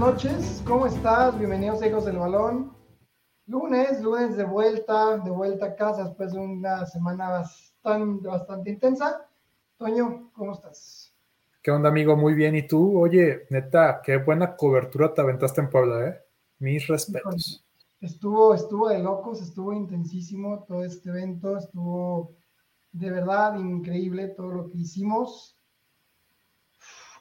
noches, ¿cómo estás? Bienvenidos a Hijos del Balón. Lunes, lunes de vuelta, de vuelta a casa después de una semana bastante, bastante intensa. Toño, ¿cómo estás? ¿Qué onda, amigo? Muy bien. ¿Y tú? Oye, neta, qué buena cobertura te aventaste en Puebla, ¿eh? Mis respetos. Estuvo, estuvo de locos, estuvo intensísimo todo este evento, estuvo de verdad increíble todo lo que hicimos.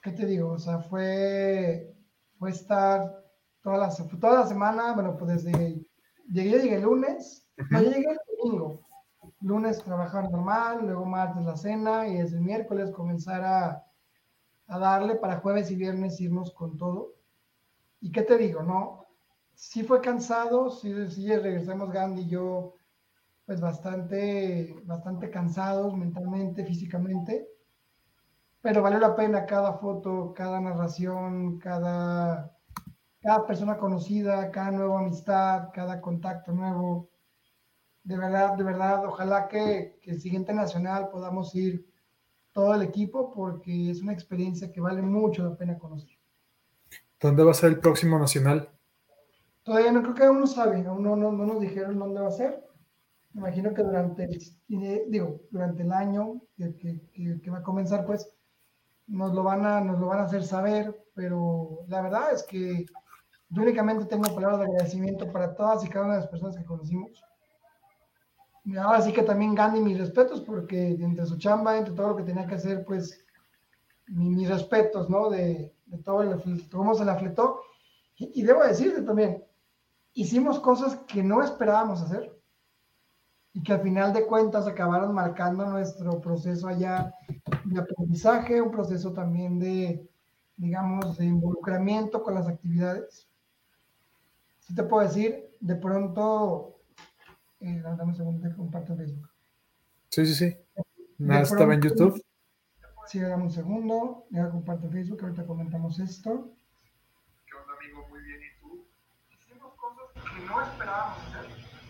¿Qué te digo? O sea, fue, fue estar toda la, toda la semana, bueno, pues desde, llegué, llegué el lunes, no, llegué el domingo. Lunes trabajar normal, luego martes la cena y desde el miércoles comenzar a, a darle para jueves y viernes irnos con todo. ¿Y qué te digo? No, sí fue cansado, sí, sí regresamos Gandhi y yo, pues bastante, bastante cansados mentalmente, físicamente, pero valió la pena cada foto, cada narración, cada, cada persona conocida, cada nueva amistad, cada contacto nuevo. De verdad, de verdad, ojalá que, que el siguiente nacional podamos ir todo el equipo porque es una experiencia que vale mucho la pena conocer. ¿Dónde va a ser el próximo nacional? Todavía no creo que aún no saben, aún no, no, nos dijeron dónde va a ser. Me imagino que durante el, digo, durante el año que, que, que, va a comenzar, pues nos lo, van a, nos lo van a hacer saber, pero la verdad es que yo únicamente tengo palabras de agradecimiento para todas y cada una de las personas que conocimos. Ahora sí que también Gandhi mis respetos, porque entre su chamba, entre todo lo que tenía que hacer, pues mis respetos, ¿no? De, de todo el, cómo se la fletó. Y, y debo decirte también, hicimos cosas que no esperábamos hacer y que al final de cuentas acabaron marcando nuestro proceso allá de aprendizaje, un proceso también de, digamos, de involucramiento con las actividades. Si te puedo decir, de pronto, eh, dame un segundo, te comparto en Facebook. Sí, sí, sí. Nada, estaba en YouTube. Sí, dame un segundo, ya comparto en Facebook, ahorita comentamos esto. no esperábamos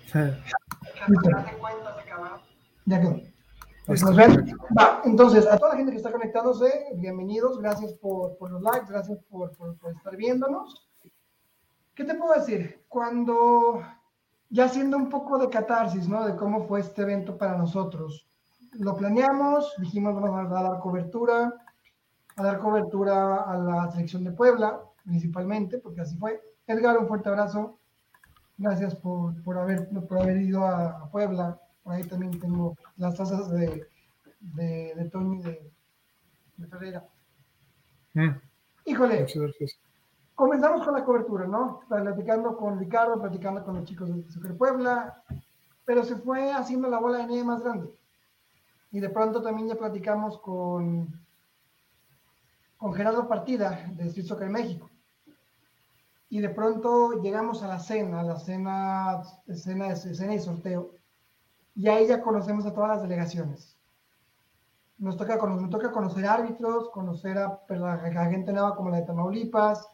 hacer. Ya quedó. Pues nos ven. Va, entonces, a toda la gente que está conectándose, bienvenidos, gracias por, por los likes, gracias por, por, por, estar viéndonos. ¿Qué te puedo decir? Cuando, ya haciendo un poco de catarsis, ¿no? De cómo fue este evento para nosotros. Lo planeamos, dijimos vamos a dar cobertura, a dar cobertura a la selección de Puebla, principalmente, porque así fue. Edgar, un fuerte abrazo. Gracias por, por, haber, por haber ido a, Puebla. Por ahí también tengo las tazas de, de, de Tony de, de Ferreira. Mm. Híjole. Comenzamos con la cobertura, ¿no? Platicando con Ricardo, platicando con los chicos de Super Puebla, pero se fue haciendo la bola de nieve más grande. Y de pronto también ya platicamos con, con Gerardo Partida de Street Soccer México y de pronto llegamos a la cena, a la cena, escena, escena y sorteo, y ahí ya conocemos a todas las delegaciones. Nos toca, nos toca conocer árbitros, conocer a, la, gente nueva como la de Tamaulipas,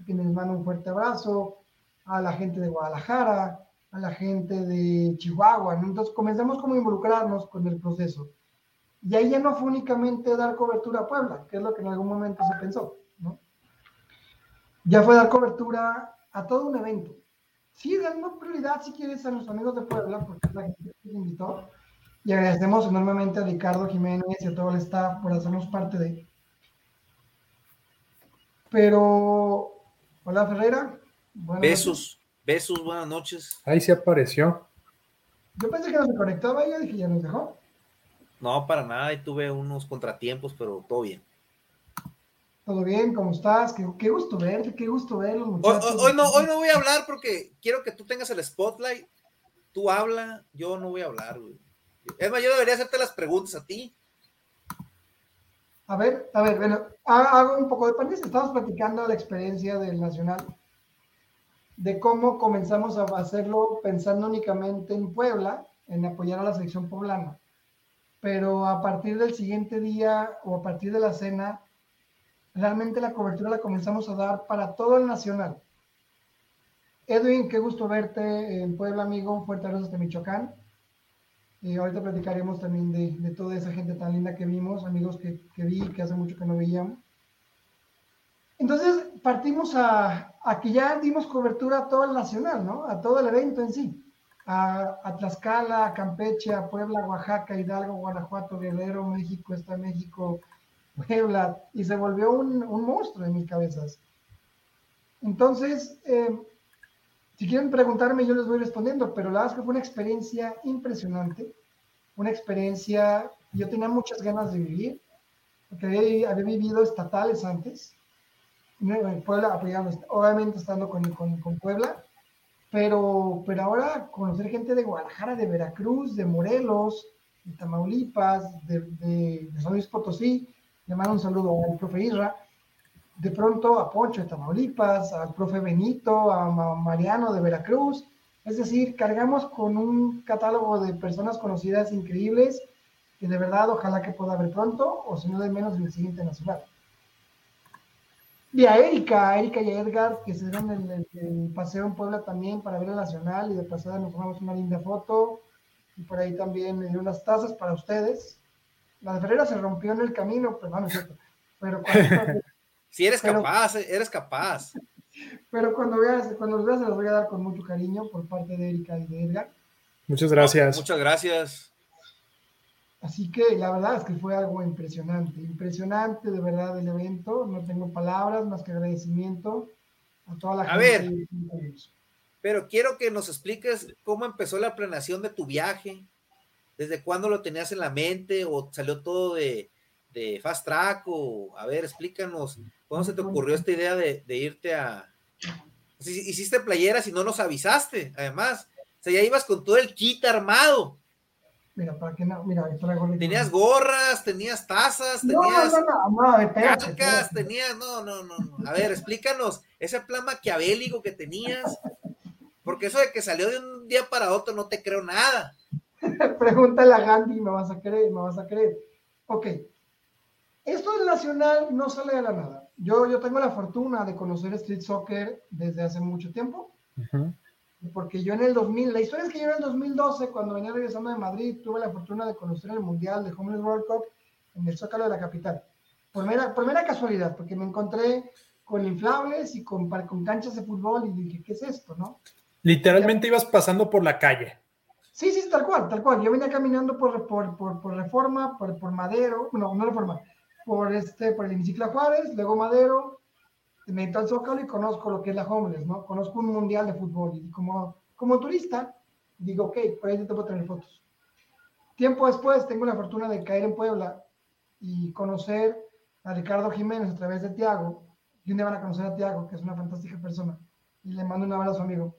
a quienes les mando un fuerte abrazo, a la gente de Guadalajara, a la gente de Chihuahua. Entonces comenzamos como a involucrarnos con el proceso. Y ahí ya no fue únicamente dar cobertura a Puebla, que es lo que en algún momento se pensó, ¿no? Ya fue dar cobertura a todo un evento. Sí, dando prioridad si quieres a nuestros amigos de Puebla, porque es la gente que nos invitó. Y agradecemos enormemente a Ricardo Jiménez y a todo el staff por hacernos parte de. Pero, hola Ferreira. besos, besos, buenas noches. Ahí se apareció. Yo pensé que no se conectaba y ya dije, ya nos dejó. No, para nada, y tuve unos contratiempos, pero todo bien. ¿Todo bien? ¿Cómo estás? Qué, gusto verte, qué gusto verlos, muchachos. Hoy, no, hoy no voy a hablar porque quiero que tú tengas el spotlight. Tú habla, yo no voy a hablar, güey. Es más, yo debería hacerte las preguntas a ti. A ver, a ver, bueno, hago un poco de pandemia. Estamos platicando la experiencia del Nacional, de cómo comenzamos a hacerlo pensando únicamente en Puebla, en apoyar a la selección poblana. Pero a partir del siguiente día o a partir de la cena, realmente la cobertura la comenzamos a dar para todo el nacional. Edwin, qué gusto verte en Puebla, amigo. Fuerte abrazo de Michoacán. Ahorita platicaremos también de, toda esa gente tan linda que vimos, amigos que, vi que hace mucho que no veíamos. Entonces partimos a, que ya dimos cobertura a todo el nacional, ¿no? A todo el evento en sí. A, a, Tlaxcala, a Campeche, a Puebla, Oaxaca, Hidalgo, Guanajuato, Guerrero, México, está México, Puebla, y se volvió un, un monstruo en mis cabezas. Entonces, eh, si quieren preguntarme, yo les voy respondiendo, pero la verdad que fue una experiencia impresionante, una experiencia, yo tenía muchas ganas de vivir, porque había, había vivido estatales antes, Puebla apoyando, obviamente estando con, con, con, Puebla, pero, pero ahora conocer gente de Guadalajara, de Veracruz, de Morelos, de Tamaulipas, de, de, de San Luis Potosí, le mando un saludo al profe Isra, de pronto a Poncho de Tamaulipas, al profe Benito, a Mariano de Veracruz, es decir, cargamos con un catálogo de personas conocidas increíbles que de verdad ojalá que pueda haber pronto, o si no de menos en el siguiente nacional. Y a Erika, a Erika y a Edgar, que se dieron el, el, paseo en Puebla también para ver el Nacional y de pasada nos tomamos una linda foto. Y por ahí también dio unas tazas para ustedes. La de Ferreira se rompió en el camino, pero no, es cierto. Pero cuando, si eres pero, capaz, eres capaz. Pero cuando veas, cuando los veas, se los voy a dar con mucho cariño por parte de Erika y de Edgar. Muchas gracias. Muchas gracias. Así que la verdad es que fue algo impresionante, impresionante de verdad el evento. No tengo palabras más que agradecimiento a toda la a gente. A ver, pero quiero que nos expliques cómo empezó la planeación de tu viaje, desde cuándo lo tenías en la mente o salió todo de, de fast track o a ver, explícanos cómo se te ocurrió esta idea de, de irte a... Si, hiciste playeras y no nos avisaste, además. O sea, ya ibas con todo el kit armado. Mira, para que no, mira, Tenías gorras, tenías tazas, no, tenías no, no, no, espérate, carcas, tenías, no, no, no, no. A ver, explícanos ese plan maquiavélico que tenías, porque eso de que salió de un día para otro no te creo nada. Pregúntale a Gandhi, me vas a creer, me vas a creer. Ok, esto del nacional no sale de la nada. Yo, yo tengo la fortuna de conocer Street Soccer desde hace mucho tiempo. Uh -huh. Porque yo en el 2000, la historia es que yo en el 2012, cuando venía regresando de Madrid, tuve la fortuna de conocer el Mundial de Homeless World Cup en el Zócalo de la capital. Por mera, por mera casualidad, porque me encontré con inflables y con, con canchas de fútbol y dije, ¿qué es esto? no? Literalmente ibas pasando por la calle. Sí, sí, tal cual, tal cual. Yo venía caminando por, por, por, por Reforma, por, por Madero, no, no Reforma, por, este, por el hemiciclo Juárez, luego Madero, me meto al Zócalo y conozco lo que es la Homeless, ¿no? Conozco un mundial de fútbol y como, como turista digo, ok, por ahí te puedo tener fotos. Tiempo después tengo la fortuna de caer en Puebla y conocer a Ricardo Jiménez a través de Tiago, y un día van a conocer a Tiago, que es una fantástica persona, y le mando un abrazo amigo,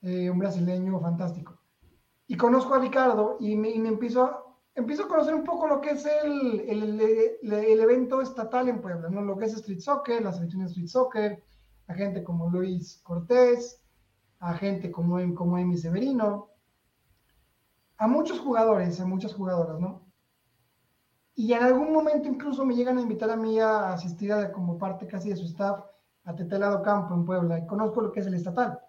eh, un brasileño fantástico. Y conozco a Ricardo y me, y me empiezo a, empiezo a conocer un poco lo que es el, el, el, el, evento estatal en Puebla, ¿no? lo que es Street Soccer, la selección de Street Soccer, a gente como Luis Cortés, a gente como, como Emi Severino, a muchos jugadores, a muchas jugadoras, ¿no? Y en algún momento incluso me llegan a invitar a mí a asistir a, como parte casi de su staff a Tetelado Campo en Puebla y conozco lo que es el estatal.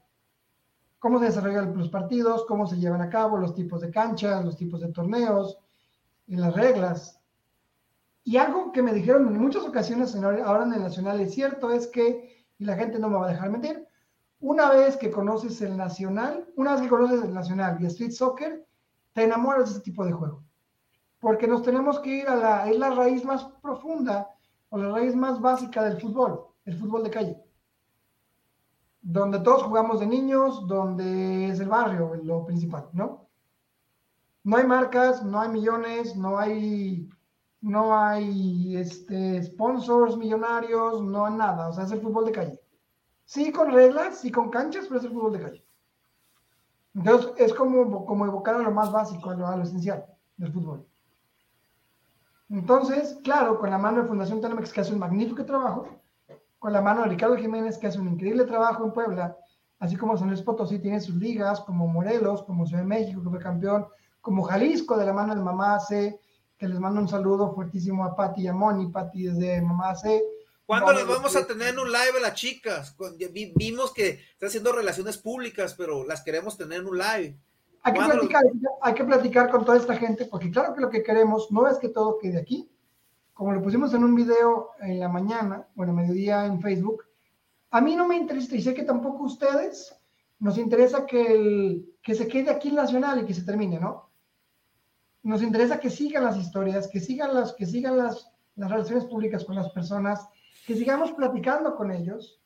Cómo se desarrollan los partidos, cómo se llevan a cabo, los tipos de canchas, los tipos de torneos, y las reglas. Y algo que me dijeron en muchas ocasiones ahora en el Nacional es cierto, es que, y la gente no me va a dejar mentir, una vez que conoces el Nacional, una vez que conoces el Nacional y Street Soccer, te enamoras de ese tipo de juego. Porque nos tenemos que ir a la, es la raíz más profunda o la raíz más básica del fútbol, el fútbol de calle. Donde todos jugamos de niños, donde es el barrio lo principal, ¿no? no hay marcas, no hay millones, no hay, no hay este, sponsors millonarios, no hay nada. O sea, es el fútbol de calle. Sí, con reglas, sí, con canchas, pero es el fútbol de calle. Entonces, es como, como evocar a lo más básico, a lo, a esencial del fútbol. Entonces, claro, con la mano de Fundación Telemex, que hace un magnífico trabajo, con la mano de Ricardo Jiménez, que hace un increíble trabajo en Puebla, así como San Luis Potosí tiene sus ligas, como Morelos, como Ciudad de México, que fue campeón, como Jalisco de la mano de Mamá C, que les mando un saludo fuertísimo a Pati y a Moni, Pati desde Mamá C. ¿Cuándo les vamos a tener en un live a las chicas? Vimos que están haciendo relaciones públicas, pero las queremos tener en un live. Hay que, platicar, hay que platicar con toda esta gente, porque claro que lo que queremos no es que todo quede aquí, como lo pusimos en un video en la mañana, bueno, mediodía en Facebook, a mí no me interesa, y sé que tampoco ustedes, nos interesa que, el, que se quede aquí en Nacional y que se termine, ¿no? Nos interesa que sigan las historias, que sigan las, que sigan las, las relaciones públicas con las personas, que sigamos platicando con ellos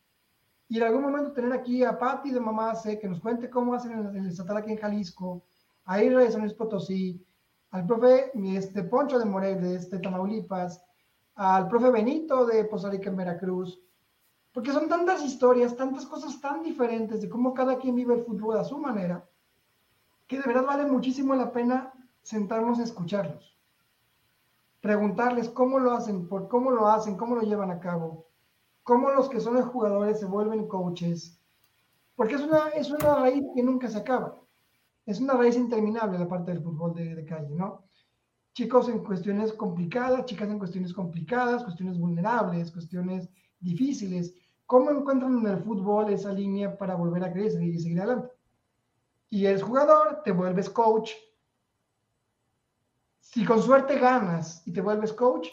y en algún momento tener aquí a Patti de Mamá que nos cuente cómo hacen en el estatal aquí en Jalisco, a Ira de San Luis Potosí, al profe este, Poncho de Morel de este, Tamaulipas, al profe Benito de Poza en Veracruz, porque son tantas historias, tantas cosas tan diferentes de cómo cada quien vive el fútbol a su manera, que de verdad vale muchísimo la pena sentarnos a escucharlos. Preguntarles cómo lo hacen, por cómo lo hacen, cómo lo llevan a cabo, cómo los que son los jugadores se vuelven coaches, porque es una, es una raíz que nunca se acaba, es una raíz interminable la parte del fútbol de, calle, ¿no? Chicos en cuestiones complicadas, chicas en cuestiones complicadas, cuestiones vulnerables, cuestiones difíciles, ¿cómo encuentran en el fútbol esa línea para volver a crecer y seguir adelante? Y eres jugador, te vuelves coach, si con suerte ganas y te vuelves coach,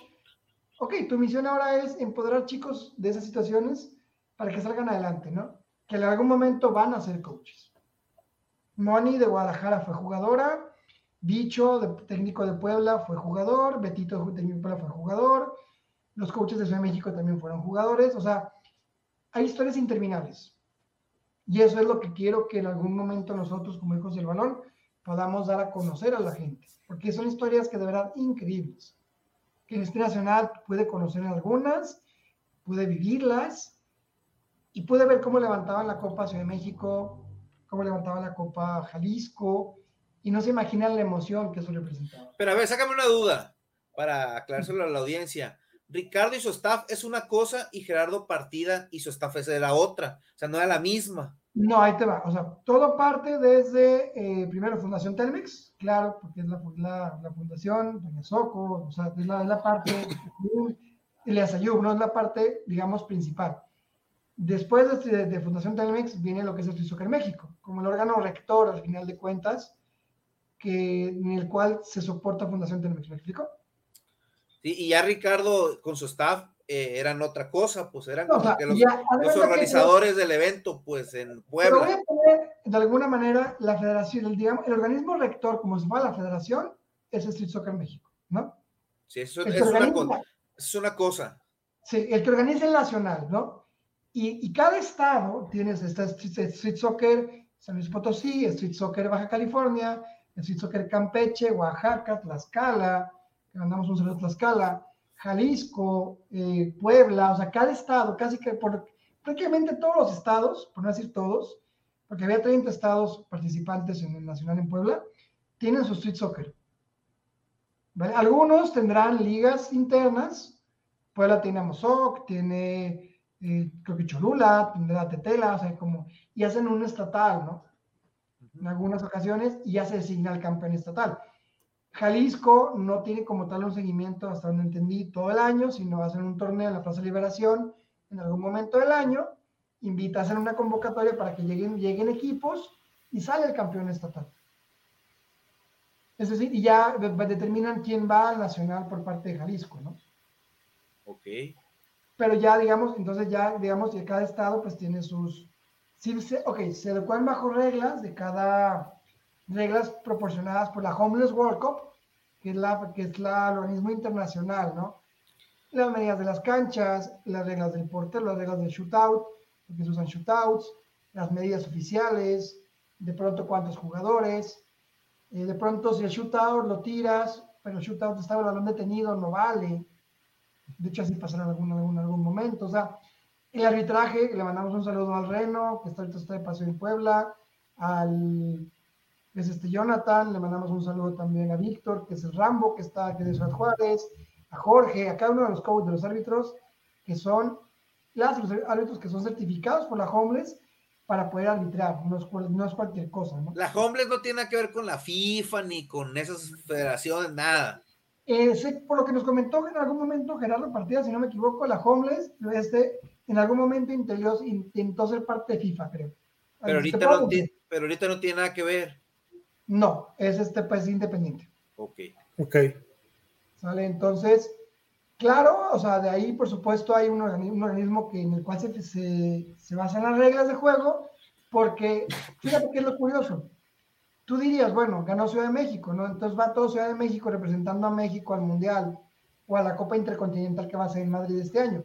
ok, tu misión ahora es empoderar chicos de esas situaciones para que salgan adelante, ¿no? Que en algún momento van a ser coaches. Moni de Guadalajara fue jugadora, Bicho, de, técnico de Puebla, fue jugador, Betito de Puebla fue jugador, los coaches de Ciudad de México también fueron jugadores, o sea, hay historias interminables. Y eso es lo que quiero que en algún momento nosotros como hijos del balón podamos dar a conocer a la gente porque son historias que de verdad increíbles, que el Este Nacional puede conocer algunas, puede vivirlas y puede ver cómo levantaban la Copa Ciudad de México, cómo levantaban la Copa Jalisco, y no se imaginan la emoción que eso representaba. Pero a ver, sácame una duda para aclarárselo a la audiencia. Ricardo y su staff es una cosa y Gerardo Partida y su staff es de la otra. O sea, no era la misma. No, ahí te va. O sea, todo parte desde, eh, primero, Fundación Telmex, claro, porque es la, la, fundación, Doña Soco, o sea, es la, es la parte, Elias Ayub, no es la parte, digamos, principal. Después de, de, Fundación Telmex viene lo que es el Street Soccer México, como el órgano rector, al final de cuentas, que, en el cual se soporta Fundación Telmex. ¿Me explico? Sí, y ya Ricardo, con su staff, eh, eran otra cosa, pues eran como que los, los organizadores del evento, pues en Puebla. Pero voy a de alguna manera, la federación, el, digamos, el organismo rector, como se llama la federación, es Street Soccer México, ¿no? Sí, eso es, una, es una cosa. Sí, el que organiza el nacional, ¿no? Y, cada estado tiene está Street Soccer San Luis Potosí, Street Soccer Baja California, Street Soccer Campeche, Oaxaca, Tlaxcala, que mandamos un saludo a Tlaxcala, Jalisco, eh, Puebla, o sea, cada estado, casi que prácticamente todos los estados, por no decir todos, porque había 30 estados participantes en el Nacional en Puebla, tienen su street soccer. Algunos tendrán ligas internas, Puebla tiene Amozoc, tiene, eh, creo que Cholula, tendrá Tetela, o sea, como, y hacen un estatal, ¿no? En algunas ocasiones, y ya se designa el campeón estatal. Jalisco no tiene como tal un seguimiento, hasta donde entendí, todo el año, sino hacen un torneo en la Plaza Liberación en algún momento del año, invita a hacer una convocatoria para que lleguen, lleguen equipos y sale el campeón estatal. Es decir, y ya determinan quién va al nacional por parte de Jalisco, ¿no? Ok. Pero ya, digamos, entonces ya, digamos, que cada estado pues tiene sus... Sí, ok, se adecuan bajo reglas de cada reglas proporcionadas por la Homeless World Cup, que es la que es la organismo internacional, ¿no? Las medidas de las canchas, las reglas del portero, las reglas del shootout, porque se usan shootouts, las medidas oficiales, de pronto cuántos jugadores, eh, de pronto si el shootout lo tiras, pero el shootout está el balón detenido, no vale. De hecho, así pasará en algún, algún, algún momento. O sea, el arbitraje, le mandamos un saludo al Reno, que está ahorita está de paseo en Puebla, al es este Jonathan, le mandamos un saludo también a Víctor, que es el Rambo, que está aquí de Ciudad Juárez, a Jorge, a cada uno de los coaches de los árbitros, que son las, los árbitros que son certificados por la Homeless para poder arbitrar, no es, no es cualquier cosa, ¿no? La Homeless no tiene nada que ver con la FIFA ni con esas federaciones, nada. Eh, por lo que nos comentó en algún momento Gerardo Partida, si no me equivoco, la Homeless, este, en algún momento intentó, intentó ser parte de FIFA, creo. Pero ahorita, no tiene, pero ahorita no tiene nada que ver. No, es este pues independiente. Ok. Ok. ¿Sale? Entonces, Claro, o sea, de ahí, por supuesto, hay un organismo, que, en el cual se, se, se basan las reglas de juego, porque fíjate qué es lo curioso. Tú dirías, bueno, ganó Ciudad de México, ¿no? Entonces va todo Ciudad de México representando a México al Mundial o a la Copa Intercontinental que va a ser en Madrid este año.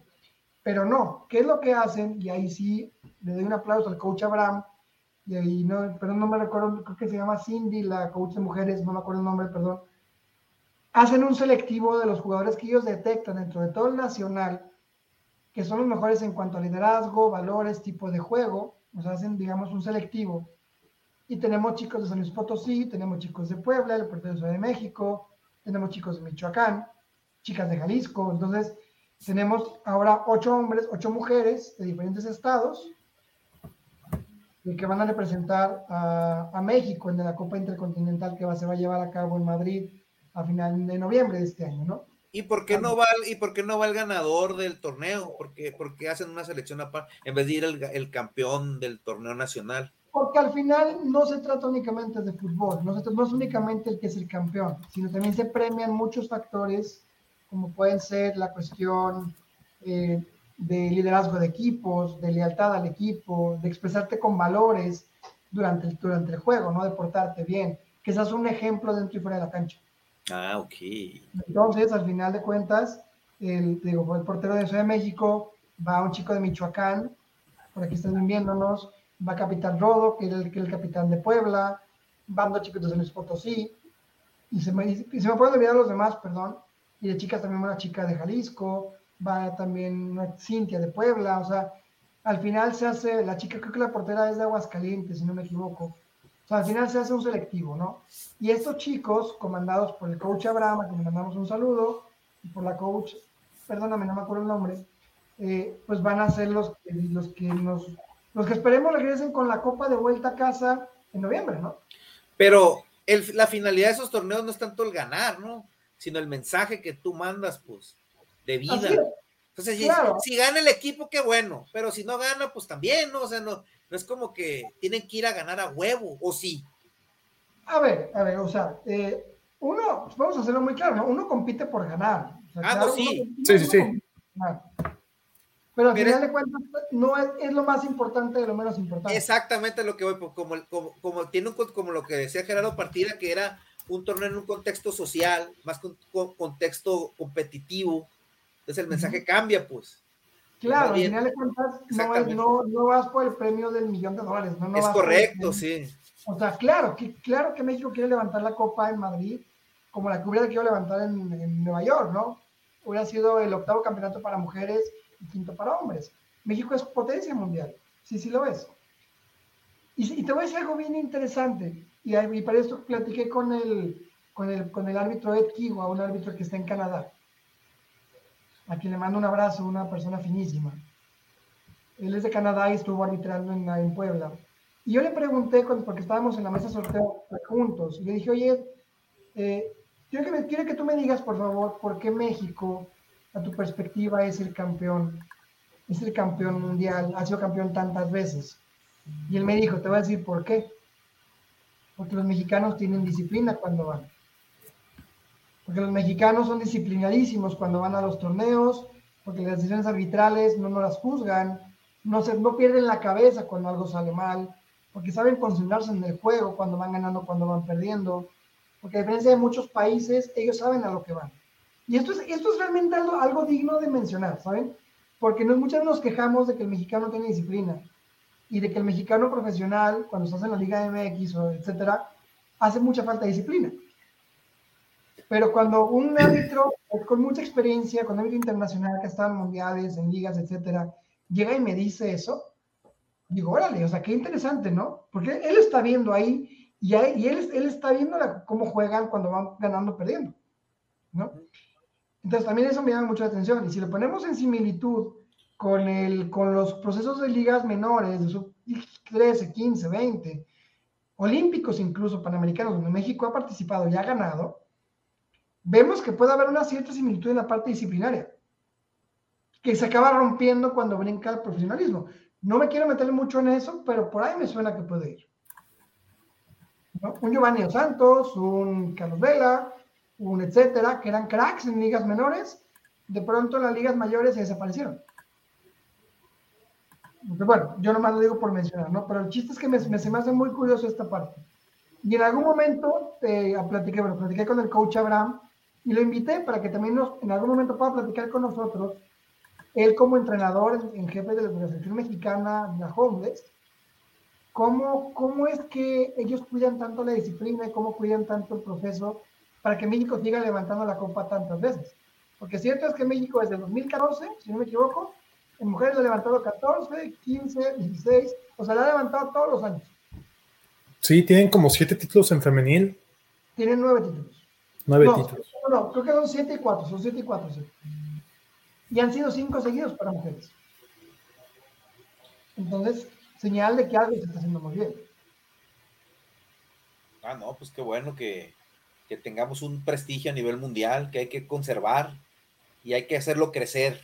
Pero no, ¿qué es lo que hacen? Y ahí sí le doy un aplauso al coach Abraham, y ahí no, pero no me recuerdo, creo que se llama Cindy, la coach de mujeres, no me acuerdo el nombre, perdón. Hacen un selectivo de los jugadores que ellos detectan dentro de todo el nacional, que son los mejores en cuanto a liderazgo, valores, tipo de juego. Nos hacen, digamos, un selectivo. Y tenemos chicos de San Luis Potosí, tenemos chicos de Puebla, el Puerto de Ciudad de México, tenemos chicos de Michoacán, chicas de Jalisco. Entonces, tenemos ahora ocho hombres, ocho mujeres de diferentes estados que van a representar a, México en la Copa Intercontinental que se va a llevar a cabo en Madrid a final de noviembre de este año, ¿no? ¿Y por qué no va, y por qué no va el ganador del torneo? Porque, porque hacen una selección aparte, en vez de ir el, el, campeón del torneo nacional. Porque al final no se trata únicamente de fútbol, no, no es únicamente el que es el campeón, sino también se premian muchos factores, como pueden ser la cuestión eh, de liderazgo de equipos, de lealtad al equipo, de expresarte con valores durante el, durante el juego, ¿no? De portarte bien, que seas un ejemplo dentro y fuera de la cancha. Ah, ok. Entonces, al final de cuentas, el, digo, el portero de Ciudad de México va un chico de Michoacán, por aquí están viéndonos, va Capitán Rodo, que es el, que es el capitán de Puebla, van dos chicos de San Luis Potosí, y se me, y se me pueden olvidar los demás, perdón, y de chicas también una chica de Jalisco, va también una Cintia de Puebla, o sea, al final se hace, la chica creo que la portera es de Aguascalientes, si no me equivoco. O sea, al final se hace un selectivo, ¿no? Y estos chicos, comandados por el coach Abraham, a quien le mandamos un saludo, y por la coach, perdóname, no me acuerdo el nombre, eh, pues van a ser los, los que nos, los que esperemos regresen con la copa de vuelta a casa en noviembre, ¿no? Pero el, la finalidad de esos torneos no es tanto el ganar, ¿no? Sino el mensaje que tú mandas, pues de vida. Entonces, si, gana el equipo, qué bueno, pero si no gana, pues también, ¿no? O sea, no, no es como que tienen que ir a ganar a huevo, ¿o sí? A ver, a ver, o sea, eh, uno, vamos a hacerlo muy claro, ¿no? Uno compite por ganar. ah, no, sí. Sí, sí, sí. Pero al final de cuentas, no es, es, lo más importante de lo menos importante. Exactamente lo que voy, pues, como, como, como tiene un, como lo que decía Gerardo Partida, que era un torneo en un contexto social, más un contexto competitivo, entonces el mensaje cambia, pues. Claro, al final de cuentas, no, no, vas por el premio del millón de dólares. No, es correcto, sí. O sea, claro que, claro que México quiere levantar la copa en Madrid, como la que hubiera querido levantar en, en Nueva York, ¿no? Hubiera sido el octavo campeonato para mujeres y quinto para hombres. México es potencia mundial, sí, sí lo es. Y, te voy a decir algo bien interesante, y, y para esto platiqué con el, con el, con el árbitro Ed Kiwa, un árbitro que está en Canadá a quien le mando un abrazo, una persona finísima. Él es de Canadá y estuvo arbitrando en, en Puebla. Y yo le pregunté, porque estábamos en la mesa sorteo juntos, y le dije, oye, eh, quiero, que me, quiero que tú me digas, por favor, por qué México, a tu perspectiva, es el campeón, es el campeón mundial, ha sido campeón tantas veces. Y él me dijo, te voy a decir por qué. Porque los mexicanos tienen disciplina cuando van porque los mexicanos son disciplinadísimos cuando van a los torneos, porque las decisiones arbitrales no nos las juzgan, no, se, no pierden la cabeza cuando algo sale mal, porque saben concentrarse en el juego cuando van ganando, cuando van perdiendo, porque a diferencia de muchos países, ellos saben a lo que van. Y esto es, esto es realmente algo, algo digno de mencionar, ¿saben? Porque nos, muchas nos quejamos de que el mexicano tiene disciplina y de que el mexicano profesional, cuando estás en la Liga MX o etcétera, hace mucha falta de disciplina. Pero cuando un árbitro con mucha experiencia, con árbitro internacional que está en mundiales, en ligas, etcétera, llega y me dice eso, digo, órale, o sea, qué interesante, ¿no? Porque él está viendo ahí y, y él, él está viendo cómo juegan cuando van ganando o perdiendo, ¿no? Entonces también eso me llama mucho la atención. Y si lo ponemos en similitud con, el, con los procesos de ligas menores, de sub 13, 15, 20, olímpicos incluso, panamericanos, donde México ha participado y ha ganado, vemos que puede haber una cierta similitud en la parte disciplinaria, que se acaba rompiendo cuando brinca el profesionalismo. No me quiero meter mucho en eso, pero por ahí me suena que puede ir. Un Giovanni Santos, un Carlos Vela, un etcétera, que eran cracks en ligas menores, de pronto las ligas mayores se desaparecieron. bueno, yo nomás lo digo por mencionar, ¿no? Pero el chiste es que me, me se me hace muy curioso esta parte. Y en algún momento eh, platiqué, bueno, platiqué con el coach Abraham y lo invité para que también nos, en algún momento pueda platicar con nosotros, él como entrenador en, jefe de la selección mexicana, la Homeless, cómo, cómo es que ellos cuidan tanto la disciplina y cómo cuidan tanto el proceso para que México siga levantando la copa tantas veces. Porque cierto es que México desde 2014, si no me equivoco, en mujeres lo ha levantado 14, 15, 16, o sea, lo ha levantado todos los años. Sí, tienen como siete títulos en femenil. Tienen nueve títulos. Nueve títulos. No, creo que son siete y cuatro, son siete y cuatro, sí. Y han sido cinco seguidos para mujeres. Entonces, señal de que algo se está haciendo muy bien. Ah, no, pues qué bueno que, que tengamos un prestigio a nivel mundial que hay que conservar y hay que hacerlo crecer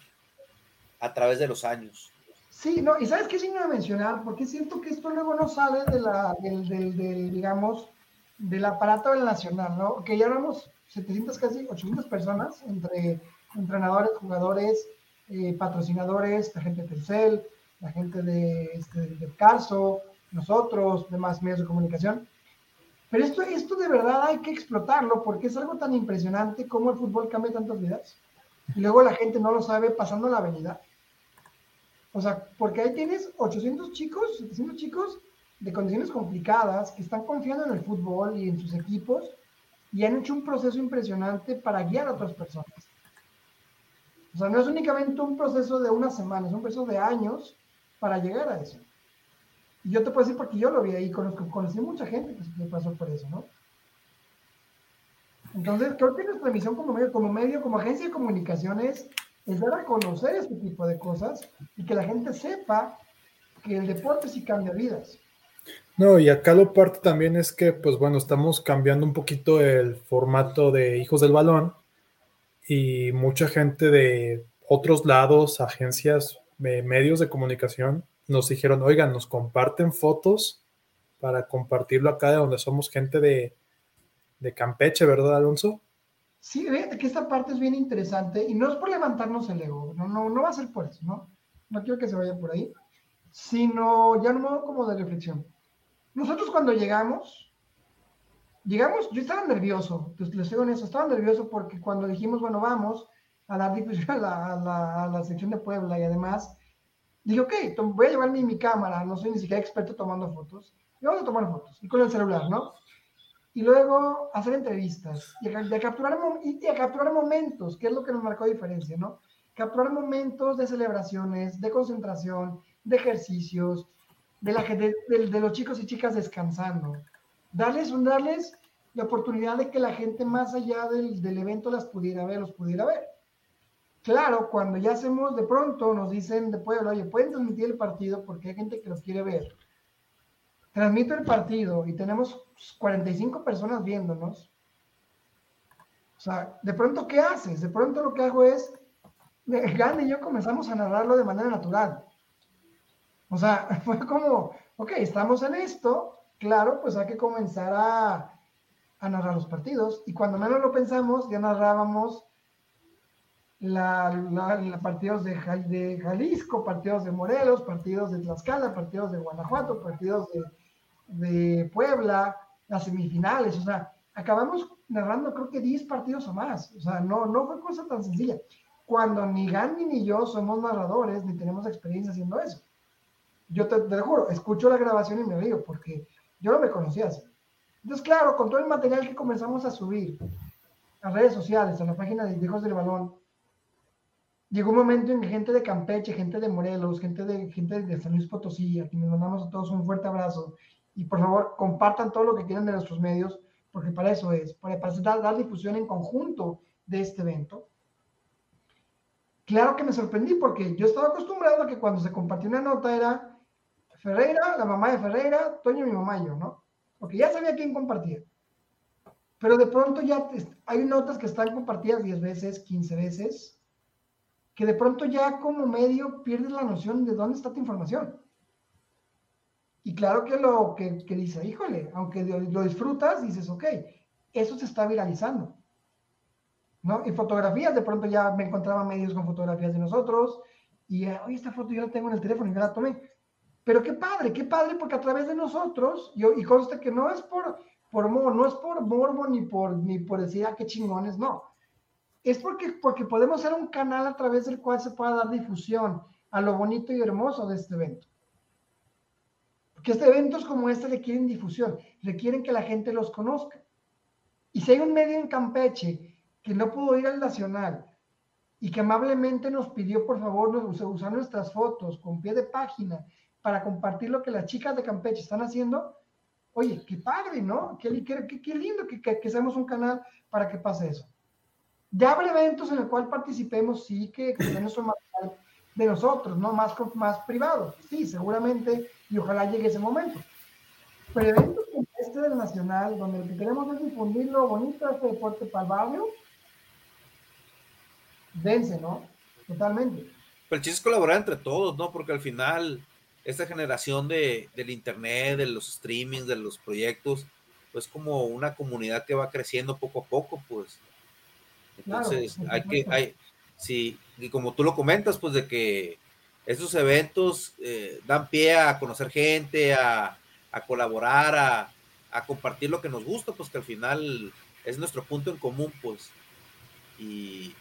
a través de los años. Sí, no, y sabes qué signo de mencionar, porque siento que esto luego no sale de la, del, del, digamos, del aparato del nacional, ¿no? Que ya éramos 700, casi 800 personas, entre entrenadores, jugadores, eh, patrocinadores, la gente de Telcel, la gente de, este, de Carso, nosotros, demás medios de comunicación. Pero esto, esto de verdad hay que explotarlo porque es algo tan impresionante como el fútbol cambia tantas vidas. Y luego la gente no lo sabe pasando la avenida. O sea, porque ahí tienes 800 chicos, 700 chicos de condiciones complicadas que están confiando en el fútbol y en sus equipos y han hecho un proceso impresionante para guiar a otras personas. O sea, no es únicamente un proceso de una semana, es un proceso de años para llegar a eso. Yo te puedo decir porque yo lo vi ahí, conozco, conocí mucha gente que pasó por eso, ¿no? Entonces, creo que nuestra misión como medio, como medio, como agencia de comunicaciones, es dar a conocer este tipo de cosas y que la gente sepa que el deporte sí cambia vidas. No, y acá lo parte también es que, pues bueno, estamos cambiando un poquito el formato de Hijos del Balón y mucha gente de otros lados, agencias, medios de comunicación, nos dijeron, oigan, nos comparten fotos para compartirlo acá de donde somos gente de, de Campeche, ¿verdad, Alonso? Sí, que esta parte es bien interesante y no es por levantarnos el ego, no, no, no va a ser por eso, ¿no? No quiero que se vaya por ahí, sino ya un modo como de reflexión. Nosotros cuando llegamos, llegamos, yo estaba nervioso, les, les en eso, estaba nervioso porque cuando dijimos, bueno, vamos a difusión a la, a la, a la sección de Puebla y además, dije, ok, voy a llevar mi, cámara, no soy ni siquiera experto tomando fotos, y vamos a tomar fotos, y con el celular, ¿no? y luego hacer entrevistas y a, capturar, y a capturar momentos, que es lo que nos marcó diferencia, ¿no? Capturar momentos de celebraciones, de concentración, de ejercicios, de, la, de, de, los chicos y chicas descansando. Darles, darles la oportunidad de que la gente más allá del, del evento las pudiera ver, los pudiera ver. Claro, cuando ya hacemos de pronto, nos dicen de pueblo, oye, pueden transmitir el partido porque hay gente que los quiere ver transmito el partido y tenemos 45 personas viéndonos, o sea, de pronto, ¿qué haces? De pronto lo que hago es, Gane y yo comenzamos a narrarlo de manera natural. O sea, fue como, ok, estamos en esto, claro, pues hay que comenzar a, a narrar los partidos. Y cuando menos lo pensamos, ya narrábamos la, la, partidos de, de, Jalisco, partidos de Morelos, partidos de Tlaxcala, partidos de Guanajuato, partidos de de Puebla, las semifinales, o sea, acabamos narrando creo que 10 partidos o más, o sea, no, no fue cosa tan sencilla. Cuando ni Gandhi ni yo somos narradores, ni tenemos experiencia haciendo eso. Yo te, lo juro, escucho la grabación y me río, porque yo no me conocía así. Entonces, claro, con todo el material que comenzamos a subir a redes sociales, a la página de Hijos del Balón, llegó un momento en que gente de Campeche, gente de Morelos, gente de, gente de San Luis Potosí, a quienes mandamos a todos un fuerte abrazo, y por favor compartan todo lo que quieran de nuestros medios, porque para eso es, para, dar, dar difusión en conjunto de este evento. Claro que me sorprendí porque yo estaba acostumbrado a que cuando se compartía una nota era Ferreira, la mamá de Ferreira, Toño, mi mamá y yo, ¿no? Porque ya sabía quién compartía. Pero de pronto ya hay notas que están compartidas 10 veces, 15 veces, que de pronto ya como medio pierdes la noción de dónde está tu información. Y claro que lo que, que dice, híjole, aunque lo disfrutas, dices, ok, eso se está viralizando. ¿no? Y fotografías, de pronto ya me encontraba medios con fotografías de nosotros, y, eh, oye, esta foto yo la tengo en el teléfono y me la tomé. Pero qué padre, qué padre, porque a través de nosotros, yo, y conste que no es por, por no es por morbo ni por, ni por decir, ah, qué chingones, no. Es porque, porque podemos ser un canal a través del cual se pueda dar difusión a lo bonito y hermoso de este evento. Porque este eventos como este requieren difusión, requieren que la gente los conozca. Y si hay un medio en Campeche que no pudo ir al Nacional y que amablemente nos pidió por favor usar nuestras fotos con pie de página para compartir lo que las chicas de Campeche están haciendo, oye, qué padre, ¿no? Qué, qué, lindo que, que, seamos un canal para que pase eso. Ya habrá eventos en el cual participemos, sí, que, que nuestro material de nosotros, ¿no? Más, más privado, sí, seguramente, y ojalá llegue ese momento. Pero eventos como este del Nacional, donde lo que queremos es difundir lo bonito de este deporte para el barrio, dense, ¿no? Totalmente. Pero el chiste es colaborar entre todos, ¿no? Porque al final, esta generación de, del Internet, de los streamings, de los proyectos, pues como una comunidad que va creciendo poco a poco, pues. Entonces, hay que, hay, sí, y como tú lo comentas, pues de que estos eventos eh, dan pie a conocer gente, a, colaborar, a, compartir lo que nos gusta, pues que al final es nuestro punto en común, pues. Y,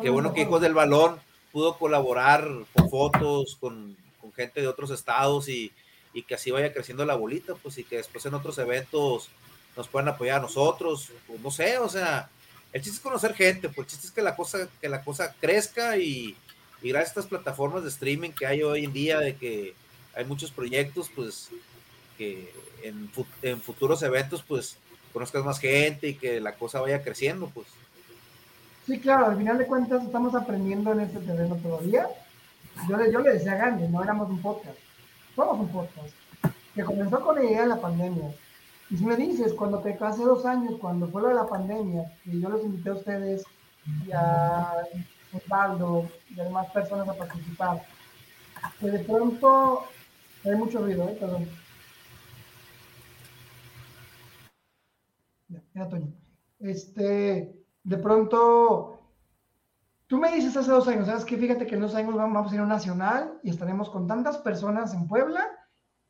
qué bueno que Hijos del Balón pudo colaborar con fotos, con, gente de otros estados y, que así vaya creciendo la bolita, pues y que después en otros eventos nos puedan apoyar a nosotros, pues, no sé, o sea, el chiste es conocer gente, pues el chiste es que la cosa, que la cosa crezca y, gracias a estas plataformas de streaming que hay hoy en día, de que hay muchos proyectos, pues que en, futuros eventos, pues conozcas más gente y que la cosa vaya creciendo, pues. Sí, claro, al final de cuentas estamos aprendiendo en este terreno todavía. Yo le, yo le decía a Gandhi, no éramos un podcast, somos un podcast, que comenzó con la idea de la pandemia y si me dices, cuando te hace dos años, cuando fue lo de la pandemia, y yo los invité a ustedes y a Osvaldo y a demás personas a participar, que de pronto hay mucho ruido, ¿eh? perdón. Ya, Toño. Este, de pronto, tú me dices hace dos años, ¿sabes qué? Fíjate que en dos años vamos a ir a un nacional y estaremos con tantas personas en Puebla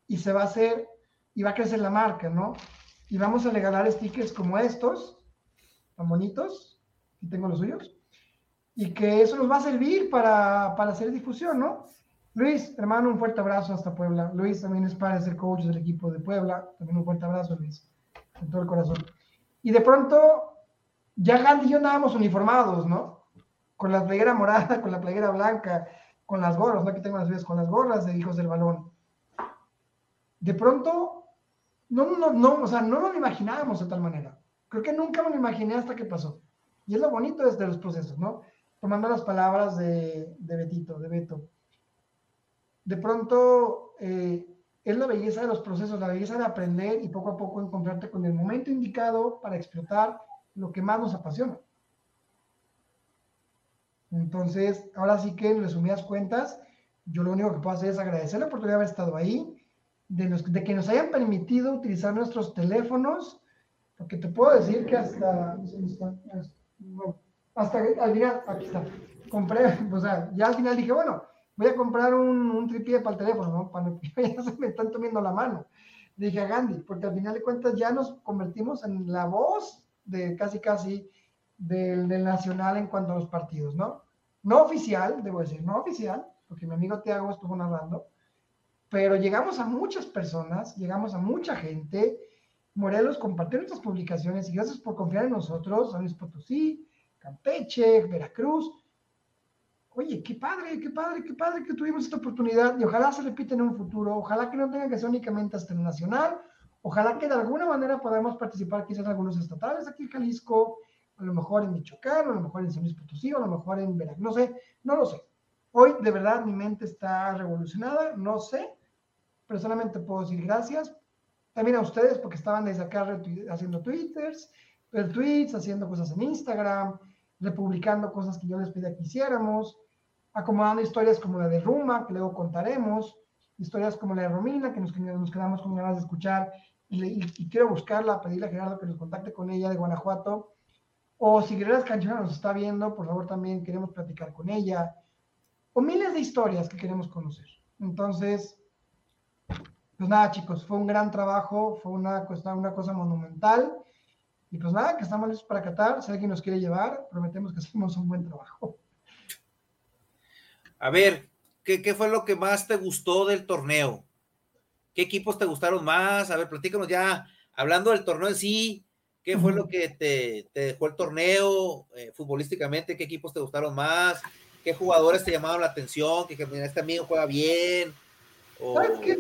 y se va a hacer y va a crecer la marca, ¿no? Y vamos a regalar stickers como estos, tan bonitos, y tengo los suyos, y que eso nos va a servir para, para hacer difusión, ¿no? Luis, hermano, un fuerte abrazo hasta Puebla. Luis también es para ser coach del equipo de Puebla. También un fuerte abrazo, Luis, con todo el corazón. Y de pronto, ya Gandhi y yo andábamos uniformados, ¿no? Con la playera morada, con la playera blanca, con las gorras, ¿no? Aquí tengo las veces con las gorras de Hijos del Balón. De pronto, no, no, no, o sea, no lo imaginábamos de tal manera. Creo que nunca me lo imaginé hasta que pasó. Y es lo bonito de los procesos, ¿no? Tomando las palabras de, de Betito, de Beto. De pronto, eh, es la belleza de los procesos, la belleza de aprender y poco a poco encontrarte con el momento indicado para explotar lo que más nos apasiona. Entonces, ahora sí que en resumidas cuentas, yo lo único que puedo hacer es agradecer la oportunidad de haber estado ahí, de, los, de que nos hayan permitido utilizar nuestros teléfonos, porque te puedo decir que hasta, hasta al final, aquí está, compré, o sea, ya al final dije, bueno, voy a comprar un, un tripié para el teléfono, ¿no? Para que ya se me están tomando la mano. Dije a Gandhi, porque al final de cuentas ya nos convertimos en la voz de casi casi del, del nacional en cuanto a los partidos, ¿no? No oficial, debo decir, no oficial, porque mi amigo Tiago estuvo narrando, pero llegamos a muchas personas, llegamos a mucha gente. Morelos compartió nuestras publicaciones y gracias por confiar en nosotros, San Luis Potosí, Campeche, Veracruz. Oye, qué padre, qué padre, qué padre que tuvimos esta oportunidad y ojalá se repita en un futuro, ojalá que no tenga que ser únicamente hasta el nacional, ojalá que de alguna manera podamos participar quizás en algunos estatales aquí en Jalisco, a lo mejor en Michoacán, a lo mejor en San Luis Potosí, a lo mejor en Veracruz, no sé, no lo sé. Hoy de verdad mi mente está revolucionada, no sé, Personalmente puedo decir gracias. También a ustedes porque estaban desde acá haciendo twitters, tweets, haciendo cosas en Instagram, republicando cosas que yo les pedía que hiciéramos, acomodando historias como la de Ruma, que luego contaremos, historias como la de Romina, que nos, quedamos con ganas de escuchar, y, quiero buscarla, pedirle a Gerardo que nos contacte con ella de Guanajuato, O si Guerreras Canchonas nos está viendo, por favor también queremos platicar con ella. O miles de historias que queremos conocer. Entonces, pues nada, chicos, fue un gran trabajo, fue una, una cosa monumental. Y pues nada, que estamos listos para Qatar. Si alguien nos quiere llevar, prometemos que hacemos un buen trabajo. A ver, ¿qué, ¿qué, fue lo que más te gustó del torneo? ¿Qué equipos te gustaron más? A ver, platícanos ya, hablando del torneo en sí, ¿qué fue lo que te, te dejó el torneo eh, futbolísticamente? ¿Qué equipos te gustaron más? ¿Qué jugadores te llamaron la atención? ¿Que, que este amigo juega bien? ¿Sabes qué?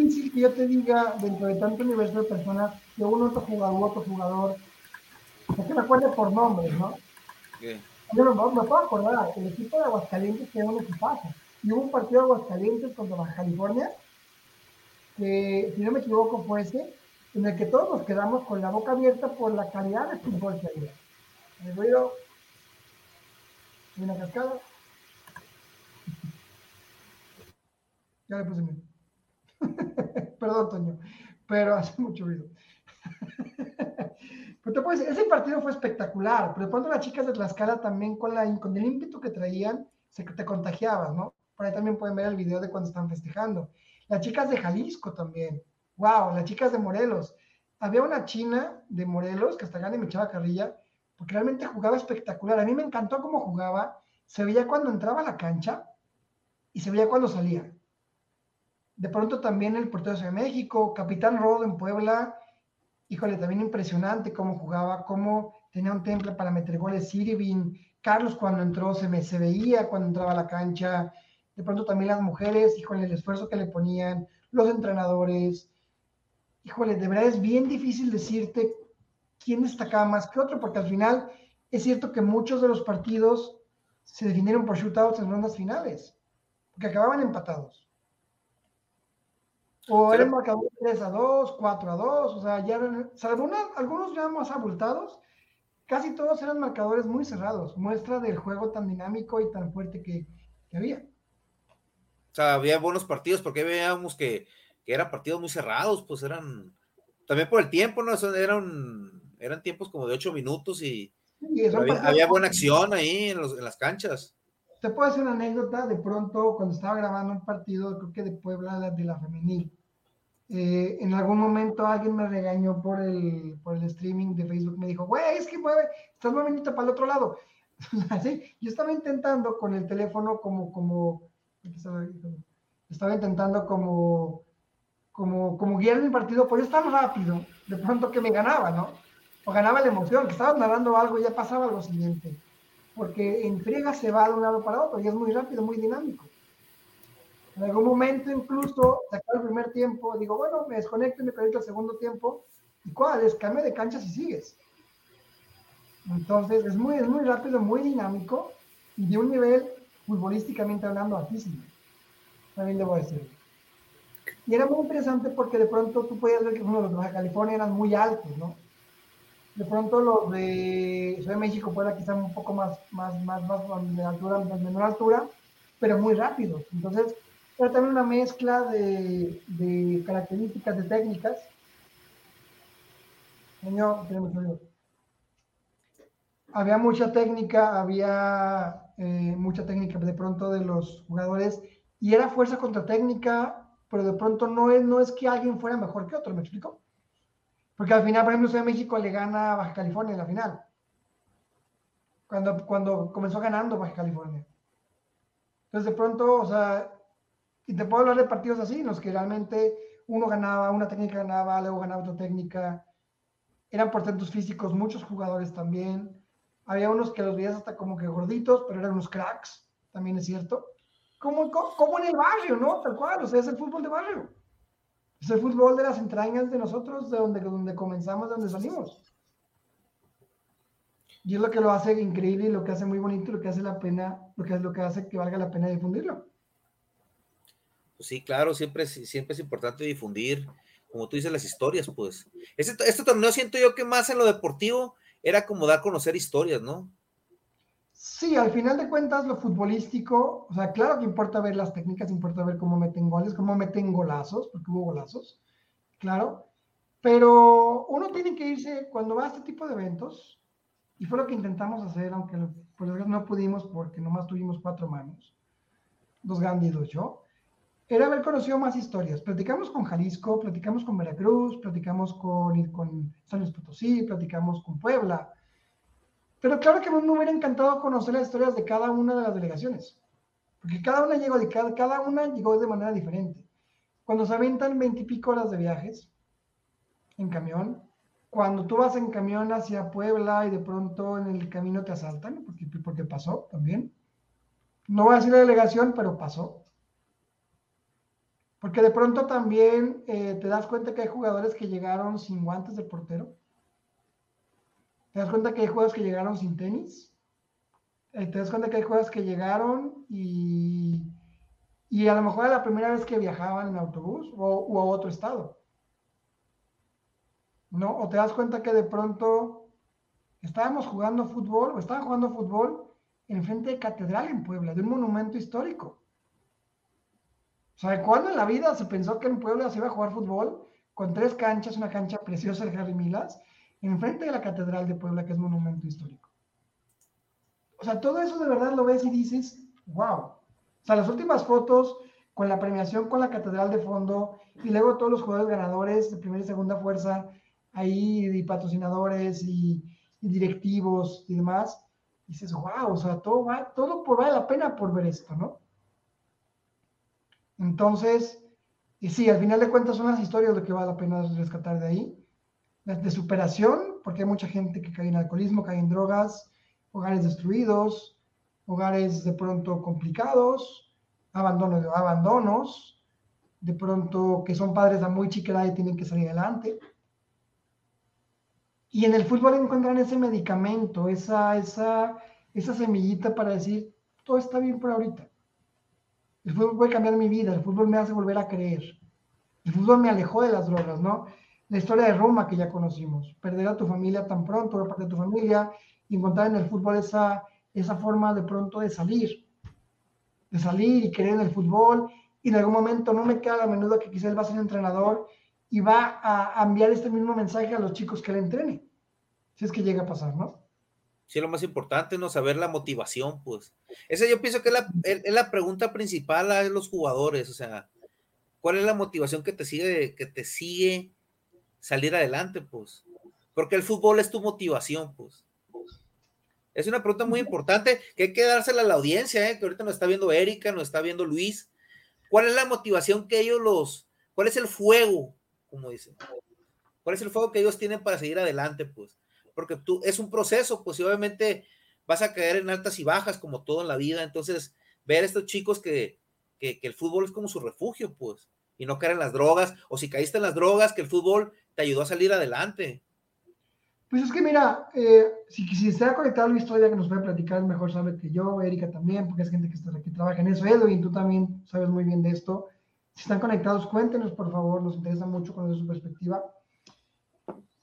Es difícil que yo te diga dentro de tanto universo de personas que uno otro jugador, otro jugador, que me acuerde por nombres, ¿no? Yo no, me puedo acordar, el equipo de Aguascalientes que un equipazo. Y hubo un partido de Aguascalientes contra Baja California, que si no me equivoco fue ese, en el que todos nos quedamos con la boca abierta por la calidad de fútbol que había. El ruido, una cascada. Ya le puse. Perdón, Toño, pero hace mucho ruido. pero te puedes, ese partido fue espectacular, pero de pronto las chicas de Tlaxcala también con, la, con el ímpetu que traían, se te contagiabas, ¿no? Por ahí también pueden ver el video de cuando están festejando. Las chicas de Jalisco también. Wow, las chicas de Morelos. Había una china de Morelos que hasta gana me echaba carrilla, porque realmente jugaba espectacular. A mí me encantó cómo jugaba. Se veía cuando entraba a la cancha y se veía cuando salía. De pronto también el portero de México, Capitán Rodo en Puebla, híjole, también impresionante cómo jugaba, cómo tenía un temple para meter goles. Sirvin, Carlos cuando entró se, me, se veía cuando entraba a la cancha. De pronto también las mujeres, híjole, el esfuerzo que le ponían, los entrenadores. Híjole, de verdad es bien difícil decirte quién destacaba más que otro, porque al final es cierto que muchos de los partidos se definieron por shootouts en rondas finales, porque acababan empatados. O eran marcadores 3 a 2, 4 a 2, o sea, ya eran, salvo algunos ya más abultados, casi todos eran marcadores muy cerrados, muestra del juego tan dinámico y tan fuerte que, había. O sea, había buenos partidos porque veíamos que, que, eran partidos muy cerrados, pues eran, también por el tiempo, ¿no? eran, eran tiempos como de 8 minutos y, había, buena acción ahí en, en las canchas. Te puedo hacer una anécdota de pronto cuando estaba grabando un partido, creo que de Puebla, de la femenil. Eh, en algún momento alguien me regañó por el, por el streaming de Facebook, me dijo, güey, es que mueve, estás moviendo para el otro lado. ¿Sí? Yo estaba intentando con el teléfono como, como, estaba intentando como, como, como guiar mi partido, pues es tan rápido, de pronto que me ganaba, ¿no? O ganaba la emoción, que estaba narrando algo y ya pasaba lo siguiente porque en friega se va de un lado para otro y es muy rápido, muy dinámico. En algún momento incluso, sacar el primer tiempo, digo, bueno, me desconecto y me conecto al segundo tiempo, y cuál es, cambio de cancha si sigues. Entonces, es muy, es muy rápido, muy dinámico, y de un nivel futbolísticamente hablando altísimo. También debo decir. Y era muy interesante porque de pronto tú podías ver que uno, los de Baja California eran muy altos, ¿no? De pronto los de Ciudad de México fuera quizá un poco más, más, más, más de altura, de menor altura, pero muy rápido. Entonces, era también una mezcla de, de características, de técnicas. Señor, había mucha técnica, había eh, mucha técnica de pronto de los jugadores y era fuerza contra técnica, pero de pronto no es, no es que alguien fuera mejor que otro, ¿me explico? Porque al final, por ejemplo, Ciudad de México le gana a Baja California en la final. Cuando, cuando comenzó ganando Baja California. Entonces, de pronto, o sea, y te puedo hablar de partidos así, en los que realmente uno ganaba, una técnica ganaba, luego ganaba otra técnica. Eran portentos físicos, muchos jugadores también. Había unos que los veías hasta como que gorditos, pero eran unos cracks, también es cierto. Como, como en el barrio, ¿no? Tal cual, o sea, es el fútbol de barrio. Es el fútbol de las entrañas de nosotros, de donde, donde comenzamos, de donde salimos. Y es lo que lo hace increíble y lo que hace muy bonito, lo que hace la pena, lo que es lo que hace que valga la pena difundirlo. Pues sí, claro, siempre, siempre es importante difundir, como tú dices, las historias, pues. Este, este torneo siento yo que más en lo deportivo era como dar a conocer historias, ¿no? Sí, al final de cuentas, lo futbolístico, o sea, claro que importa ver las técnicas, importa ver cómo meten goles, cómo meten golazos, porque hubo golazos, claro, pero uno tiene que irse, cuando va a este tipo de eventos, y fue lo que intentamos hacer, aunque pues, no pudimos porque nomás tuvimos cuatro manos, dos Gandhi y dos yo, era haber conocido más historias. Platicamos con Jalisco, platicamos con Veracruz, platicamos con, San Luis Potosí, platicamos con Puebla. Pero claro que me hubiera encantado conocer las historias de cada una de las delegaciones, porque cada una llegó, de cada, cada una llegó de manera diferente. Cuando se aventan veintipico horas de viajes en camión, cuando tú vas en camión hacia Puebla y de pronto en el camino te asaltan, porque, porque pasó también. No voy a decir la delegación, pero pasó. Porque de pronto también eh, te das cuenta que hay jugadores que llegaron sin guantes de portero. Te das cuenta que hay jugadores que llegaron sin tenis. Eh, te das cuenta que hay jugadores que llegaron y, y a lo mejor era la primera vez que viajaban en autobús o, o a otro estado. ¿no? O te das cuenta que de pronto estábamos jugando fútbol o estaban jugando fútbol en frente de catedral en Puebla, de un monumento histórico. O sea, ¿cuándo en la vida se pensó que en Puebla se iba a jugar fútbol con tres canchas, una cancha preciosa de Harry Milas, en frente de la catedral de Puebla, que es monumento histórico? O sea, todo eso de verdad lo ves y dices, wow. O sea, las últimas fotos con la premiación con la catedral de fondo y luego todos los jugadores ganadores de primera y segunda fuerza ahí y patrocinadores y, directivos y demás, dices, wow, o sea, todo, va, todo por, vale la pena por ver esto, ¿no? Entonces, y sí, al final de cuentas son las historias lo que vale la pena rescatar de ahí, de superación, porque hay mucha gente que cae en alcoholismo, cae en drogas, hogares destruidos, hogares de pronto complicados, abandono de abandonos, de pronto que son padres a muy chica y tienen que salir adelante. Y en el fútbol encuentran ese medicamento, esa, esa semillita para decir, todo está bien por ahorita. El fútbol puede cambiar mi vida, el fútbol me hace volver a creer. El fútbol me alejó de las drogas, ¿no? La historia de Roma que ya conocimos, perder a tu familia tan pronto, parte de tu familia, y encontrar en el fútbol esa, esa forma de pronto de salir, de salir y querer en el fútbol, y en algún momento no me queda a menudo que quizás va a ser entrenador y va a enviar este mismo mensaje a los chicos que le entrene. Si es que llega a pasar, ¿no? Sí, lo más importante, ¿no? Saber la motivación, pues. Esa yo pienso que es la, es la pregunta principal a los jugadores, o sea, ¿cuál es la motivación que te sigue, que te sigue salir adelante, pues? Porque el fútbol es tu motivación, pues. Es una pregunta muy importante que hay que dársela a la audiencia, ¿eh? que ahorita nos está viendo Erika, nos está viendo Luis. ¿Cuál es la motivación que ellos los, cuál es el fuego como dicen. ¿Cuál es el fuego que ellos tienen para seguir adelante? Pues, porque tú, es un proceso, pues, y obviamente vas a caer en altas y bajas, como todo en la vida. Entonces, ver a estos chicos que, que, el fútbol es como su refugio, pues, y no caer en las drogas, o si caíste en las drogas, que el fútbol te ayudó a salir adelante. Pues es que mira, eh, si, si está conectado la historia que nos puede platicar, mejor sabe que yo, Erika también, porque es gente que, está, que trabaja en eso, Edwin, tú también sabes muy bien de esto. Si están conectados, cuéntenos, por favor, nos interesa mucho conocer su perspectiva.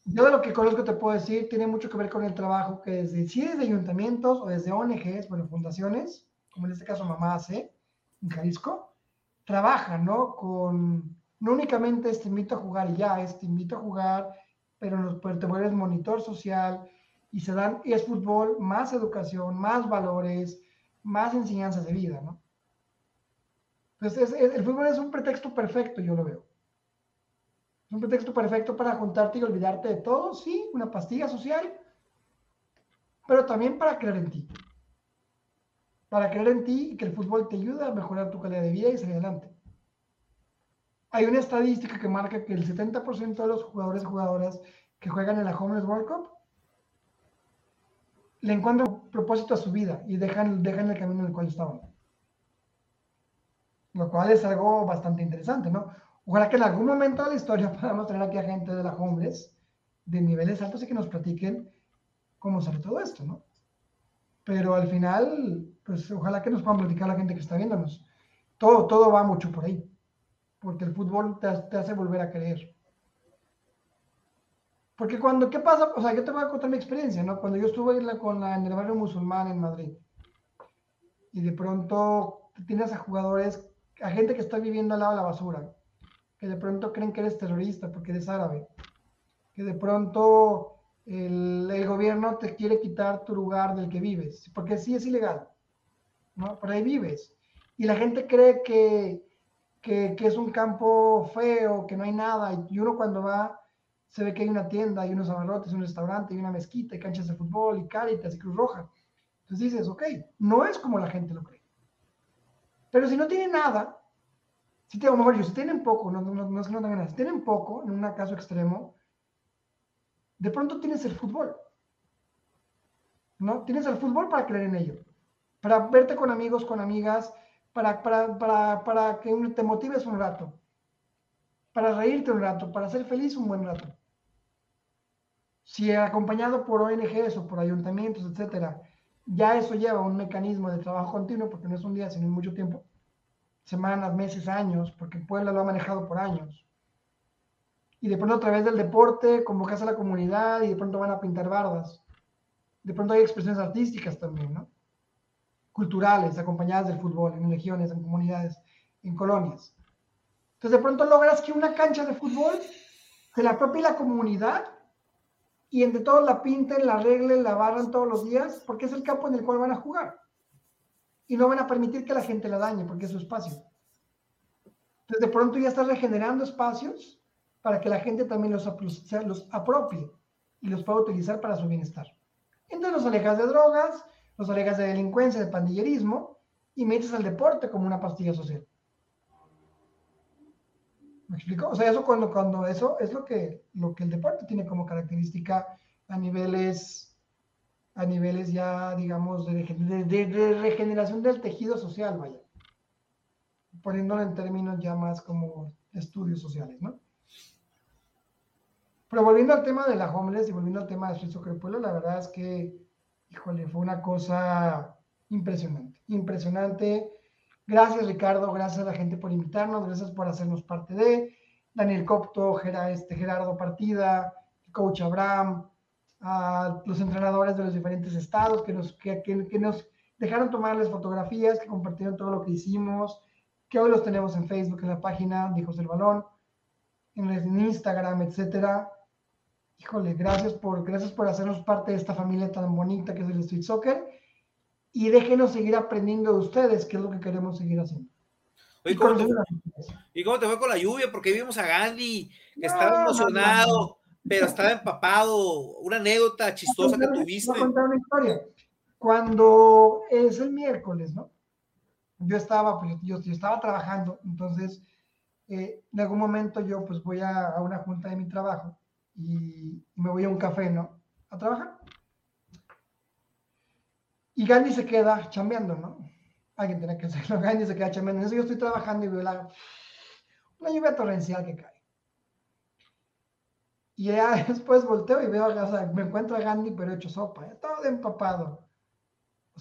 Yo de lo que conozco te puedo decir, tiene mucho que ver con el trabajo que desde, si desde ayuntamientos o desde ONGs, bueno, fundaciones, como en este caso Mamá hace, en Jalisco, trabajan, ¿no? Con, no únicamente este invito a jugar y ya, este invito a jugar, pero nos, te vuelves monitor social y se dan, y es fútbol, más educación, más valores, más enseñanzas de vida, ¿no? Entonces, el fútbol es un pretexto perfecto, yo lo veo. Es un pretexto perfecto para juntarte y olvidarte de todo, sí, una pastilla social, pero también para creer en ti. Para creer en ti y que el fútbol te ayuda a mejorar tu calidad de vida y salir adelante. Hay una estadística que marca que el 70% de los jugadores y jugadoras que juegan en la Homeless World Cup le encuentran propósito a su vida y dejan, dejan el camino en el cual estaban lo cual es algo bastante interesante, ¿no? Ojalá que en algún momento de la historia podamos tener aquí a gente de la homeless de niveles altos y que nos platiquen cómo sale todo esto, ¿no? Pero al final, pues ojalá que nos puedan platicar la gente que está viéndonos. Todo, todo va mucho por ahí, porque el fútbol te, hace volver a creer. Porque cuando, ¿qué pasa? O sea, yo te voy a contar mi experiencia, ¿no? Cuando yo estuve en, con la, en el barrio musulmán en Madrid, y de pronto tienes a jugadores a gente que está viviendo al lado de la basura, que de pronto creen que eres terrorista porque eres árabe, que de pronto el, gobierno te quiere quitar tu lugar del que vives, porque sí es ilegal, ¿no? Por ahí vives. Y la gente cree que, que, es un campo feo, que no hay nada, y uno cuando va se ve que hay una tienda, hay unos abarrotes, un restaurante, hay una mezquita, hay canchas de fútbol, y Caritas, y Cruz Roja. Entonces dices, ok, no es como la gente lo cree. Pero si no tienen nada, si tengo si tienen poco, no, no, no es que no tengan nada, si tienen poco, en un caso extremo, de pronto tienes el fútbol. ¿No? Tienes el fútbol para creer en ello. Para verte con amigos, con amigas, para, para, para, para que te motives un rato. Para reírte un rato, para ser feliz un buen rato. Si acompañado por ONGs o por ayuntamientos, etcétera, ya eso lleva un mecanismo de trabajo continuo, porque no es un día, sino mucho tiempo, semanas, meses, años, porque Puebla lo ha manejado por años y de pronto a través del deporte convocas a la comunidad y de pronto van a pintar bardas. De pronto hay expresiones artísticas también, ¿no? Culturales, acompañadas del fútbol, en regiones, en comunidades, en colonias. Entonces de pronto logras que una cancha de fútbol se la apropie la comunidad y entre todos la pinten, la arreglen, la barran todos los días, porque es el campo en el cual van a jugar. Y no van a permitir que la gente la dañe, porque es su espacio. Entonces de pronto ya estás regenerando espacios para que la gente también los, los apropie y los pueda utilizar para su bienestar. Entonces los alejas de drogas, los alejas de delincuencia, de pandillerismo y metes al deporte como una pastilla social. ¿Me explico? O sea, eso cuando, cuando eso es lo que, lo que el deporte tiene como característica a niveles, a niveles ya, digamos, de, regeneración del tejido social, vaya. Poniéndolo en términos ya más como estudios sociales, ¿no? Pero volviendo al tema de la homeless y volviendo al tema de Street Pueblo, la verdad es que, híjole, fue una cosa impresionante, impresionante. Gracias Ricardo, gracias a la gente por invitarnos, gracias por hacernos parte de, Daniel Copto, este, Gerardo Partida, Coach Abraham, a los entrenadores de los diferentes estados que nos, que, que, nos dejaron tomarles fotografías, que compartieron todo lo que hicimos, que hoy los tenemos en Facebook, en la página de Hijos del Balón, en Instagram, etcétera. Híjole, gracias por, gracias por hacernos parte de esta familia tan bonita que es el Street Soccer y déjenos seguir aprendiendo de ustedes, que es lo que queremos seguir haciendo. ¿y, cómo te, fue con la lluvia? Porque vimos a Gandhi, que estaba emocionado, pero estaba empapado. Una anécdota chistosa que tuviste. Voy a contar una historia. Cuando es el miércoles, ¿no? Yo estaba, pues, yo, estaba trabajando, entonces eh, en algún momento yo pues voy a, a una junta de mi trabajo y, me voy a un café, ¿no? A trabajar. Y Gandhi se queda chambeando, ¿no? Alguien tiene que hacerlo. Gandhi se queda chambeando. En eso yo estoy trabajando y veo la, una lluvia torrencial que cae. Y ya después volteo y veo, o sea, me encuentro a Gandhi, pero hecho sopa, todo empapado.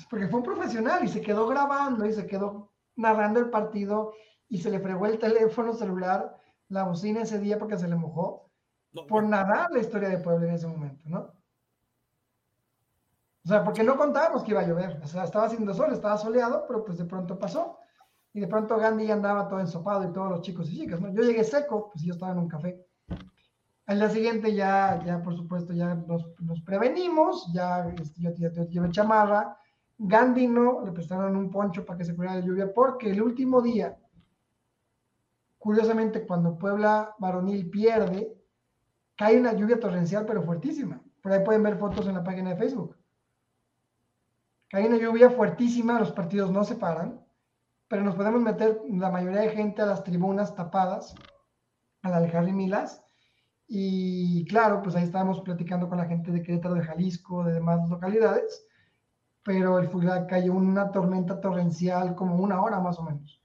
porque fue un profesional y se quedó grabando y se quedó narrando el partido y se le fregó el teléfono celular, la bocina ese día porque se le mojó por nadar la historia de Puebla en ese momento, ¿no? O sea, porque no contábamos que iba a llover. O sea, estaba haciendo sol, estaba soleado, pero pues de pronto pasó. Y de pronto Gandhi andaba todo ensopado y todos los chicos y chicas, ¿no? Yo llegué seco, pues yo estaba en un café. Al día siguiente ya, ya por supuesto, ya nos, prevenimos, ya este, yo, yo, yo llevé chamarra. Gandhi no, le prestaron un poncho para que se cuidara de lluvia, porque el último día, curiosamente, cuando Puebla Varonil pierde, cae una lluvia torrencial, pero fuertísima. Por ahí pueden ver fotos en la página de Facebook. Cae una lluvia fuertísima, los partidos no se paran, pero nos podemos meter la mayoría de gente a las tribunas tapadas, a la de Milas. Y claro, pues ahí estábamos platicando con la gente de Querétaro, de Jalisco, de demás localidades, pero el cayó una tormenta torrencial como una hora más o menos.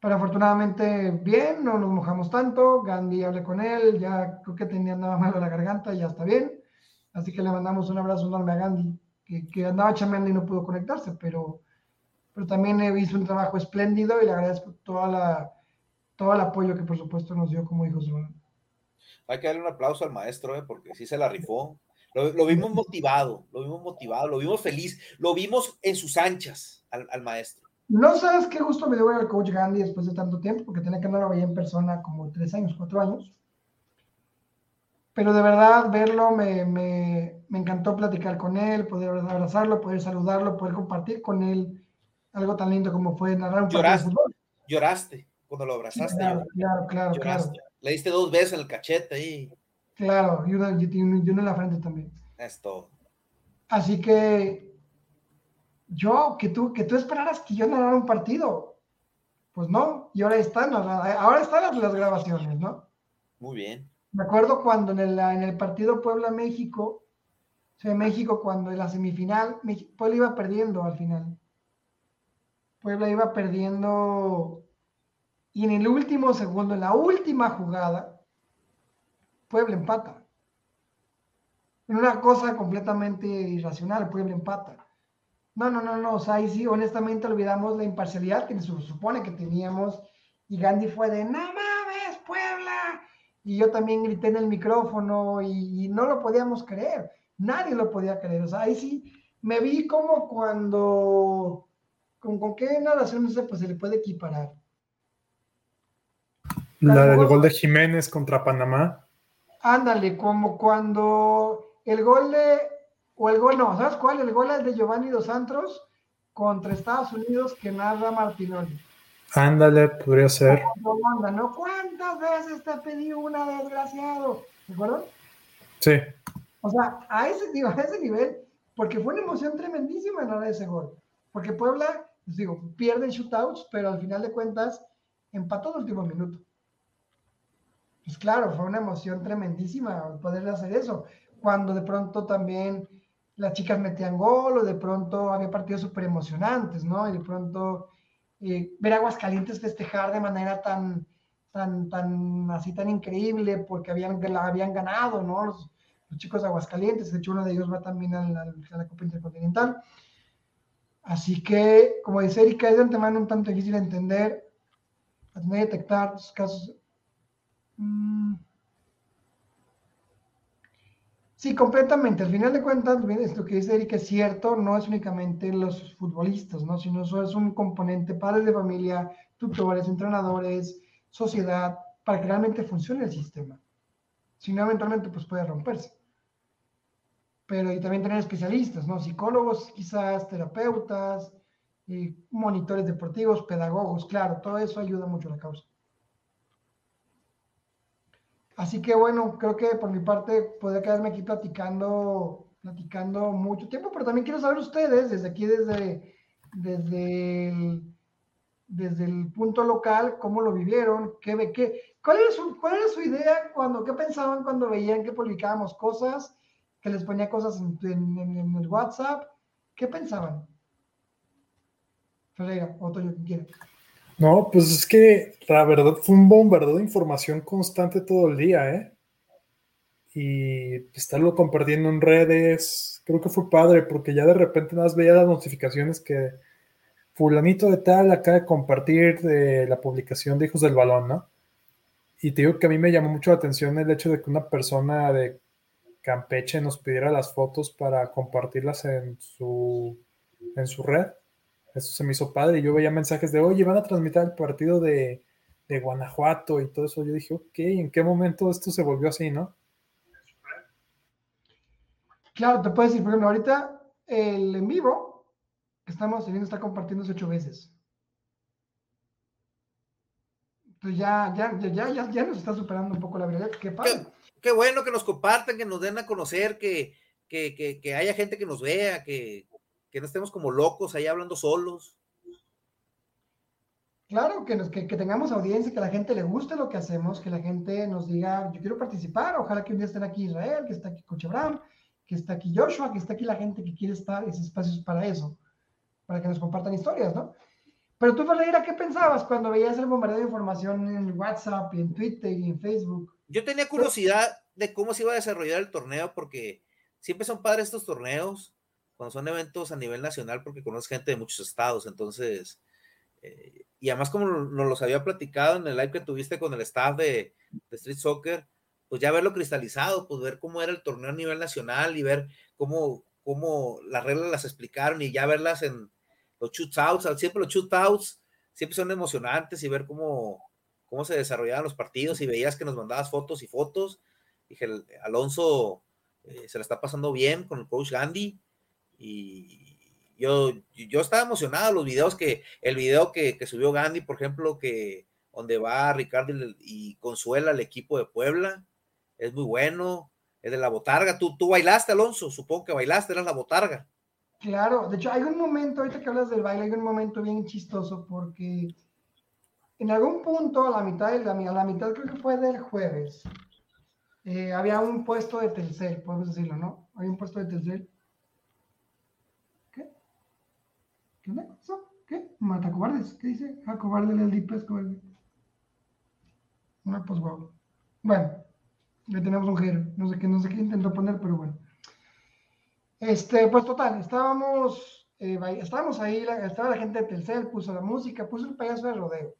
Pero afortunadamente bien, no nos mojamos tanto. Gandhi hablé con él, ya creo que tenía nada malo la garganta, ya está bien. Así que le mandamos un abrazo enorme a Gandhi, que, andaba chameando y no pudo conectarse, pero, pero también hizo un trabajo espléndido y le agradezco toda la, todo el apoyo que por supuesto nos dio como hijos. Hay que darle un aplauso al maestro, ¿eh? porque sí se la rifó. Lo, lo, vimos motivado, lo vimos motivado, lo vimos feliz, lo vimos en sus anchas al, al maestro. No sabes qué gusto me dio al coach Gandhi después de tanto tiempo, porque tenía que no lo veía en persona como tres años, cuatro años. pero de verdad verlo me, me, me, encantó platicar con él, poder abrazarlo, poder saludarlo, poder compartir con él algo tan lindo como fue narrar un partido de fútbol. Lloraste cuando lo abrazaste. claro, claro, claro, claro, Le diste dos veces en el cachete ahí. Claro, y uno, y uno en la frente también. Es todo. Así que yo, que tú, que tú esperaras que yo narrara un partido. Pues no, y ahora están, ahora están las, grabaciones, ¿no? Muy bien. Me acuerdo cuando en el, en el partido Puebla-México, o sea, México cuando en la semifinal, Puebla iba perdiendo al final. Puebla iba perdiendo y en el último segundo, en la última jugada, Puebla empata. En una cosa completamente irracional, Puebla empata. No, no, no, no, o sea, ahí sí, honestamente olvidamos la imparcialidad que se supone que teníamos y Gandhi fue de, no mames, Puebla. Y yo también grité en el micrófono y, no lo podíamos creer, nadie lo podía creer. O sea, ahí sí me vi como cuando, con, con qué narración no pues se le puede equiparar. La del gol de Jiménez contra Panamá. Ándale, como cuando el gol de o el gol, no, ¿sabes cuál? El gol es de Giovanni Dos Santos contra Estados Unidos que narra Martinoli. Ándale, podría ser. ¿no? ¿Cuántas veces te pedí una, desgraciado? ¿De acuerdo? Sí. O sea, a ese, a ese nivel, porque fue una emoción tremendísima en de ese gol. Porque Puebla, les digo, pierde shootouts, pero al final de cuentas empató el último minuto. Pues claro, fue una emoción tremendísima poder hacer eso. Cuando de pronto también las chicas metían gol o de pronto había partidos súper emocionantes, ¿no? Y de pronto eh, ver Aguascalientes festejar de manera tan, tan, tan, así tan increíble porque habían, ganado, ¿no? Los, chicos de Aguascalientes, de hecho uno de ellos va también a la, Copa Intercontinental. Así que, como dice Erika, es de antemano un tanto difícil de entender, detectar casos. Mmm, Sí, completamente. Al final de cuentas, lo que dice Erika es cierto, no es únicamente los futbolistas, ¿no? Sino eso es un componente padres de familia, tutores, entrenadores, sociedad, para que realmente funcione el sistema. Si no, eventualmente, pues puede romperse. Pero y también tener especialistas, ¿no? Psicólogos, quizás, terapeutas, y monitores deportivos, pedagogos, claro, todo eso ayuda mucho a la causa. Así que bueno, creo que por mi parte podría quedarme aquí platicando, platicando mucho tiempo, pero también quiero saber ustedes, desde aquí, desde, desde, el, desde el punto local, cómo lo vivieron, qué, qué, cuál, era su, cuál era su idea, cuando, qué pensaban cuando veían que publicábamos cosas, que les ponía cosas en, el WhatsApp, ¿qué pensaban? Ferreira, otro yo quiero. No, pues es que la verdad fue un bombardeo de información constante todo el día, ¿eh? Y estarlo compartiendo en redes, creo que fue padre, porque ya de repente nada más veía las notificaciones que fulanito de tal acaba de compartir de la publicación de Hijos del Balón, ¿no? Y te digo que a mí me llamó mucho la atención el hecho de que una persona de Campeche nos pidiera las fotos para compartirlas en su, en su red. Eso se me hizo padre. Y yo veía mensajes de, oye, van a transmitir el partido de, Guanajuato y todo eso. Yo dije, ok, ¿en qué momento esto se volvió así, no? Claro, te puedes decir, por ejemplo, ahorita el en vivo que estamos teniendo está compartiéndose ocho veces. Entonces ya, ya, ya, ya, ya nos está superando un poco la verdad. Qué padre. Qué, bueno que nos compartan, que nos den a conocer, que, que, que haya gente que nos vea, que, que no estemos como locos ahí hablando solos. Claro, que, nos, que, tengamos audiencia, que la gente le guste lo que hacemos, que la gente nos diga, yo quiero participar, ojalá que un día estén aquí Israel, que está aquí Coach Abraham, que está aquí Joshua, que está aquí la gente que quiere estar, esos espacios para eso, para que nos compartan historias, ¿no? Pero tú, Ferreira, ¿qué pensabas cuando veías el bombardeo de información en WhatsApp y en Twitter y en Facebook? Yo tenía curiosidad de cómo se iba a desarrollar el torneo, porque siempre son padres estos torneos, cuando son eventos a nivel nacional, porque conoces gente de muchos estados, entonces, eh, y además como nos los había platicado en el live que tuviste con el staff de, Street Soccer, pues ya verlo cristalizado, pues ver cómo era el torneo a nivel nacional y ver cómo, cómo las reglas las explicaron y ya verlas en los shootouts, siempre los shootouts siempre son emocionantes y ver cómo, cómo se desarrollaban los partidos y veías que nos mandabas fotos y fotos, dije, Alonso eh, se la está pasando bien con el coach Gandhi y yo, yo estaba emocionado, los videos que, el video que, subió Gandhi, por ejemplo, que donde va Ricardo y, Consuela el equipo de Puebla, es muy bueno, es de la botarga, tú, tú bailaste, Alonso, supongo que bailaste, eras la botarga. Claro, de hecho hay un momento, ahorita que hablas del baile, hay un momento bien chistoso porque en algún punto, a la mitad, de la, a la mitad creo que fue del jueves, eh, había un puesto de Telcel, podemos decirlo, ¿no? Hay un puesto de Telcel. ¿Qué? ¿Qué onda? ¿Qué? Cobardes. ¿Qué dice? Ah, cobarde DIP es cobarde. Una pues wow. Bueno, ya tenemos un giro. No sé qué, no sé qué intentó poner, pero bueno. Este, pues total, estábamos, eh, estábamos ahí, estaba la gente de Telcel, puso la música, puso el payaso de rodeo.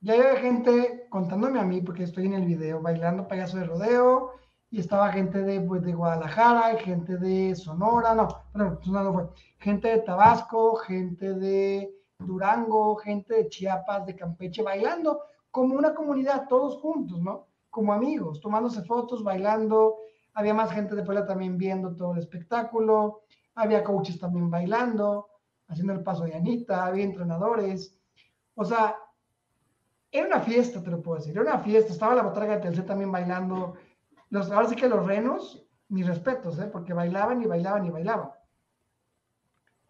Ya había gente contándome a mí, porque estoy en el video, bailando payaso de rodeo, estaba gente de, pues, de Guadalajara, gente de Sonora, no, perdón, Sonora no fue, gente de Tabasco, gente de Durango, gente de Chiapas, de Campeche, bailando como una comunidad, todos juntos, ¿no? Como amigos, tomándose fotos, bailando. Había más gente de Puebla también viendo todo el espectáculo. Había coaches también bailando, haciendo el paso de Anita, había entrenadores. O sea, era una fiesta, te lo puedo decir, era una fiesta. Estaba la botarga de Telcel también bailando. Los, ahora sí que los renos, mis respetos, ¿eh? porque bailaban y bailaban y bailaban.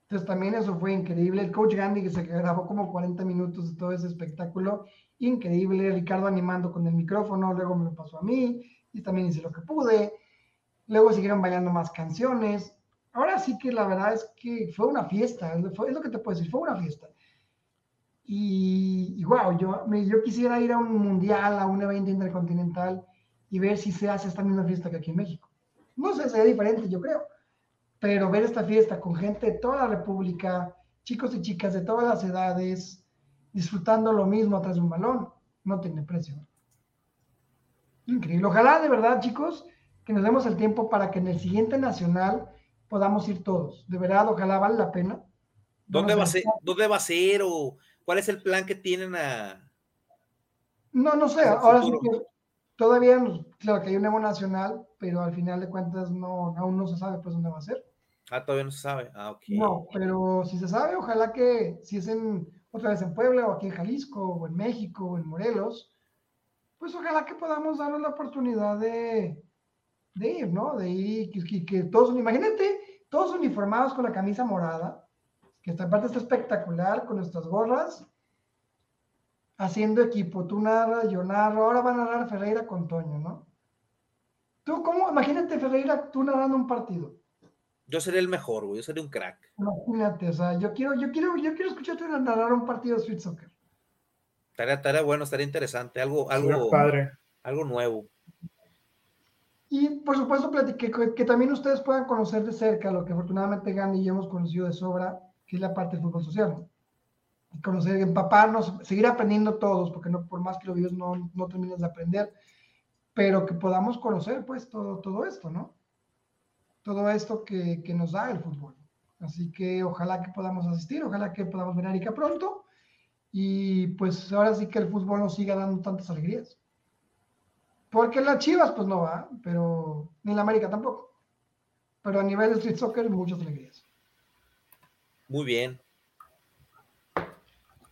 Entonces también eso fue increíble. El coach Gandhi que se grabó como 40 minutos de todo ese espectáculo, increíble. Ricardo animando con el micrófono, luego me lo pasó a mí y también hice lo que pude. Luego siguieron bailando más canciones. Ahora sí que la verdad es que fue una fiesta, es lo que te puedo decir, fue una fiesta. Y, wow, yo, yo quisiera ir a un mundial, a un evento intercontinental y ver si se hace esta misma fiesta que aquí en México. No sé, sería diferente, yo creo. Pero ver esta fiesta con gente de toda la República, chicos y chicas de todas las edades, disfrutando lo mismo atrás de un balón, no tiene precio. Increíble. Ojalá de verdad, chicos, que nos demos el tiempo para que en el siguiente nacional podamos ir todos. De verdad, ojalá vale la pena. ¿Dónde va a ser? ¿Dónde va a ser? ¿O ¿Cuál es el plan que tienen a... No, no sé, ahora sí que todavía, claro que hay un Evo nacional, pero al final de cuentas no, aún no se sabe pues dónde va a ser. Ah, todavía no se sabe. Ah, ok. No, pero si se sabe, ojalá que si es en otra vez en Puebla o aquí en Jalisco o en México o en Morelos, pues ojalá que podamos darnos la oportunidad de, de ir, ¿no? De ir, que, que, todos, imagínate, todos uniformados con la camisa morada, que esta parte está espectacular con nuestras gorras, haciendo equipo. Tú narras, yo narro, ahora va a narrar Ferreira con Toño, ¿no? Tú, ¿cómo? Imagínate Ferreira, tú narrando un partido. Yo seré el mejor, güey, yo seré un crack. Imagínate, o sea, yo quiero, yo quiero, yo quiero escucharte narrar un partido de Street Soccer. Estaría, bueno, estaría interesante, algo, algo, padre. algo nuevo. Y por supuesto, que, que, también ustedes puedan conocer de cerca lo que afortunadamente Gandhi y yo hemos conocido de sobra, que es la parte del fútbol social. Conocer, empaparnos, seguir aprendiendo todos, porque no, por más que lo vivas no, no terminas de aprender, pero que podamos conocer pues todo, todo esto, ¿no? Todo esto que, que nos da el fútbol. Así que ojalá que podamos asistir, ojalá que podamos venir a Arica pronto y pues ahora sí que el fútbol nos siga dando tantas alegrías. Porque las Chivas pues no va, pero ni la América tampoco. Pero a nivel de street soccer muchas alegrías. Muy bien.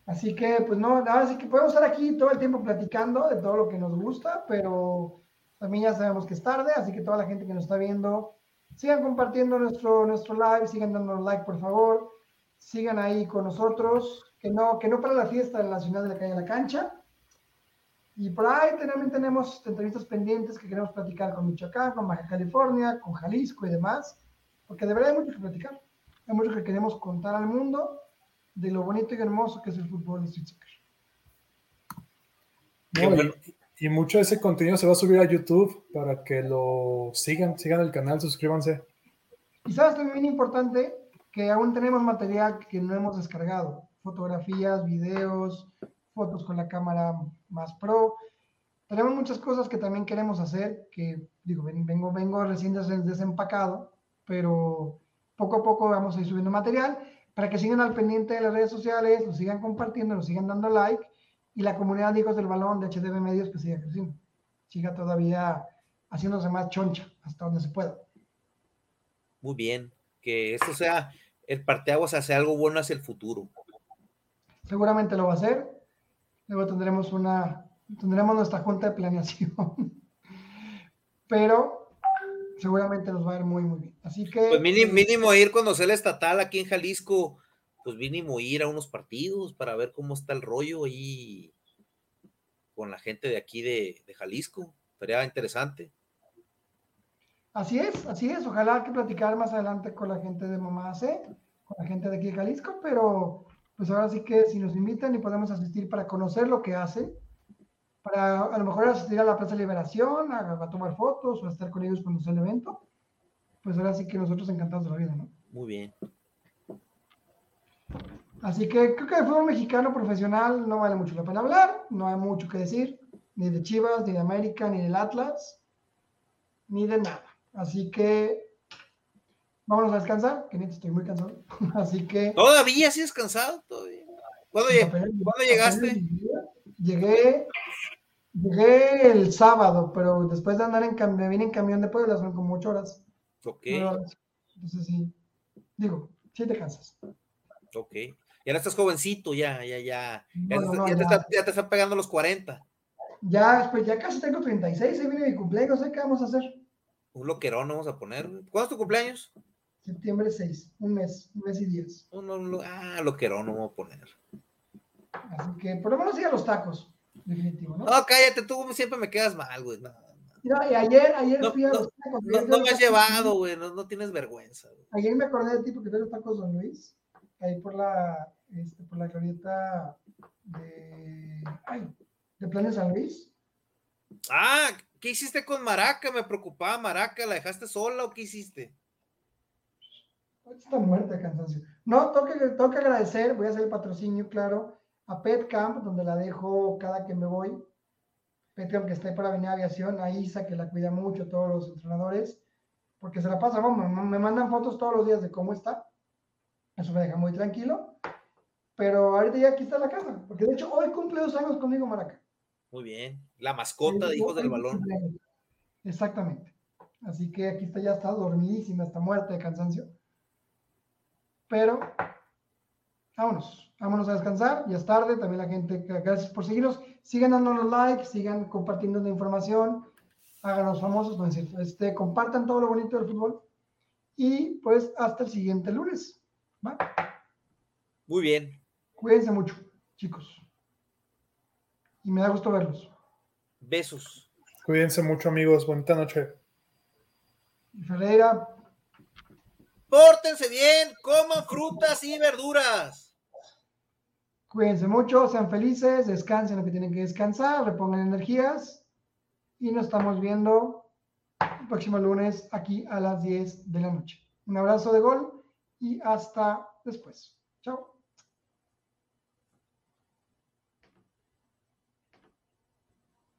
Así que, pues no, ahora sí que podemos estar aquí todo el tiempo platicando de todo lo que nos gusta, pero también ya sabemos que es tarde, así que toda la gente que nos está viendo, sigan compartiendo nuestro, nuestro live, sigan dándonos like, por favor, sigan ahí con nosotros, que no, que no para la fiesta de la ciudad de la calle de la cancha. Y por ahí también tenemos entrevistas pendientes que queremos platicar con Michoacán, con Baja California, con Jalisco y demás, porque de verdad hay mucho que platicar hay mucho que queremos contar al mundo de lo bonito y hermoso que es el fútbol de street soccer. y, mucho de ese contenido se va a subir a YouTube para que lo sigan, sigan el canal, suscríbanse. Y sabes también importante que aún tenemos material que no hemos descargado, fotografías, videos, fotos con la cámara más pro. Tenemos muchas cosas que también queremos hacer, que digo, vengo, vengo recién desempacado, pero poco a poco vamos a ir subiendo material para que sigan al pendiente de las redes sociales, lo sigan compartiendo, nos sigan dando like y la comunidad de hijos del balón de HDB Medios que siga creciendo, siga todavía haciéndose más choncha hasta donde se pueda. Muy bien, que esto sea el parteaguas hacia algo bueno hacia el futuro. Seguramente lo va a hacer. Luego tendremos una, tendremos nuestra junta de planeación. Pero seguramente nos va a ir muy, muy bien. Así que. Pues mínimo, mínimo ir cuando sea el estatal aquí en Jalisco, pues mínimo ir a unos partidos para ver cómo está el rollo ahí con la gente de aquí de, de Jalisco. Sería interesante. Así es, así es. Ojalá que platicar más adelante con la gente de Mamá C, con la gente de aquí de Jalisco, pero pues ahora sí que si nos invitan y podemos asistir para conocer lo que hacen, para a lo mejor asistir a la Plaza Liberación, a, tomar fotos o a estar con ellos cuando sea el evento, pues ahora sí que nosotros encantados de la vida, ¿no? Muy bien. Así que creo que de fútbol mexicano profesional no vale mucho la pena hablar, no hay mucho que decir, ni de Chivas, ni de América, ni del Atlas, ni de nada. Así que vámonos a descansar, que estoy muy cansado. Así que. ¿Todavía sí cansado? ¿Todavía? ¿Cuándo, llegaste? Llegué, llegué el sábado, pero después de andar en camión, me vine en camión de Puebla, son como ocho horas. Ok. Entonces sí, digo, sí te cansas. Ok. Y ahora estás jovencito, ya, ya, ya. ya, Te están pegando los 40. Ya, pues ya casi tengo 36, ahí viene mi cumpleaños, ¿qué vamos a hacer? Un loquerón vamos a poner. ¿Cuándo es tu cumpleaños? Septiembre 6, un mes, un mes y diez. ah, loquerón vamos a poner. Así que por lo menos sí a los tacos, definitivo, ¿no? No, cállate, tú siempre me quedas mal, güey. No, y ayer, ayer fui a los. No, me has llevado, güey, no, tienes vergüenza. Ayer me acordé de ti porque fui los tacos Don Luis, ahí por la, este, por la glorieta de, ay, de Planes San Luis. Ah, ¿qué hiciste con Maraca? Me preocupaba Maraca, ¿la dejaste sola o qué hiciste? Está muerta cansancio. No, tengo que, agradecer, voy a hacer el patrocinio, claro, a Pet Camp, donde la dejo cada que me voy. Pet Camp que está ahí para venir a aviación, a Isa, que la cuida mucho, todos los entrenadores, porque se la pasa, vamos, me mandan fotos todos los días de cómo está. Eso me deja muy tranquilo. Pero ahorita ya aquí está la casa, porque de hecho hoy cumple dos años conmigo Maraca. Muy bien. La mascota de Hijos del Balón. Exactamente. Así que aquí está, ya está dormidísima, está muerta de cansancio. Pero vámonos, vámonos a descansar. Ya es tarde. También la gente, gracias por seguirnos. Sigan dándonos like, sigan compartiendo la información. Háganos famosos, no es cierto. Este, compartan todo lo bonito del fútbol. Y pues hasta el siguiente lunes. Muy bien. Cuídense mucho, chicos y me da gusto verlos. Besos. Cuídense mucho, amigos. Bonita noche. Ferreira. Pórtense bien, coman frutas y verduras. Cuídense mucho, sean felices, descansen lo que tienen que descansar, repongan energías y nos estamos viendo el próximo lunes aquí a las 10 de la noche. Un abrazo de gol y hasta después. Chao.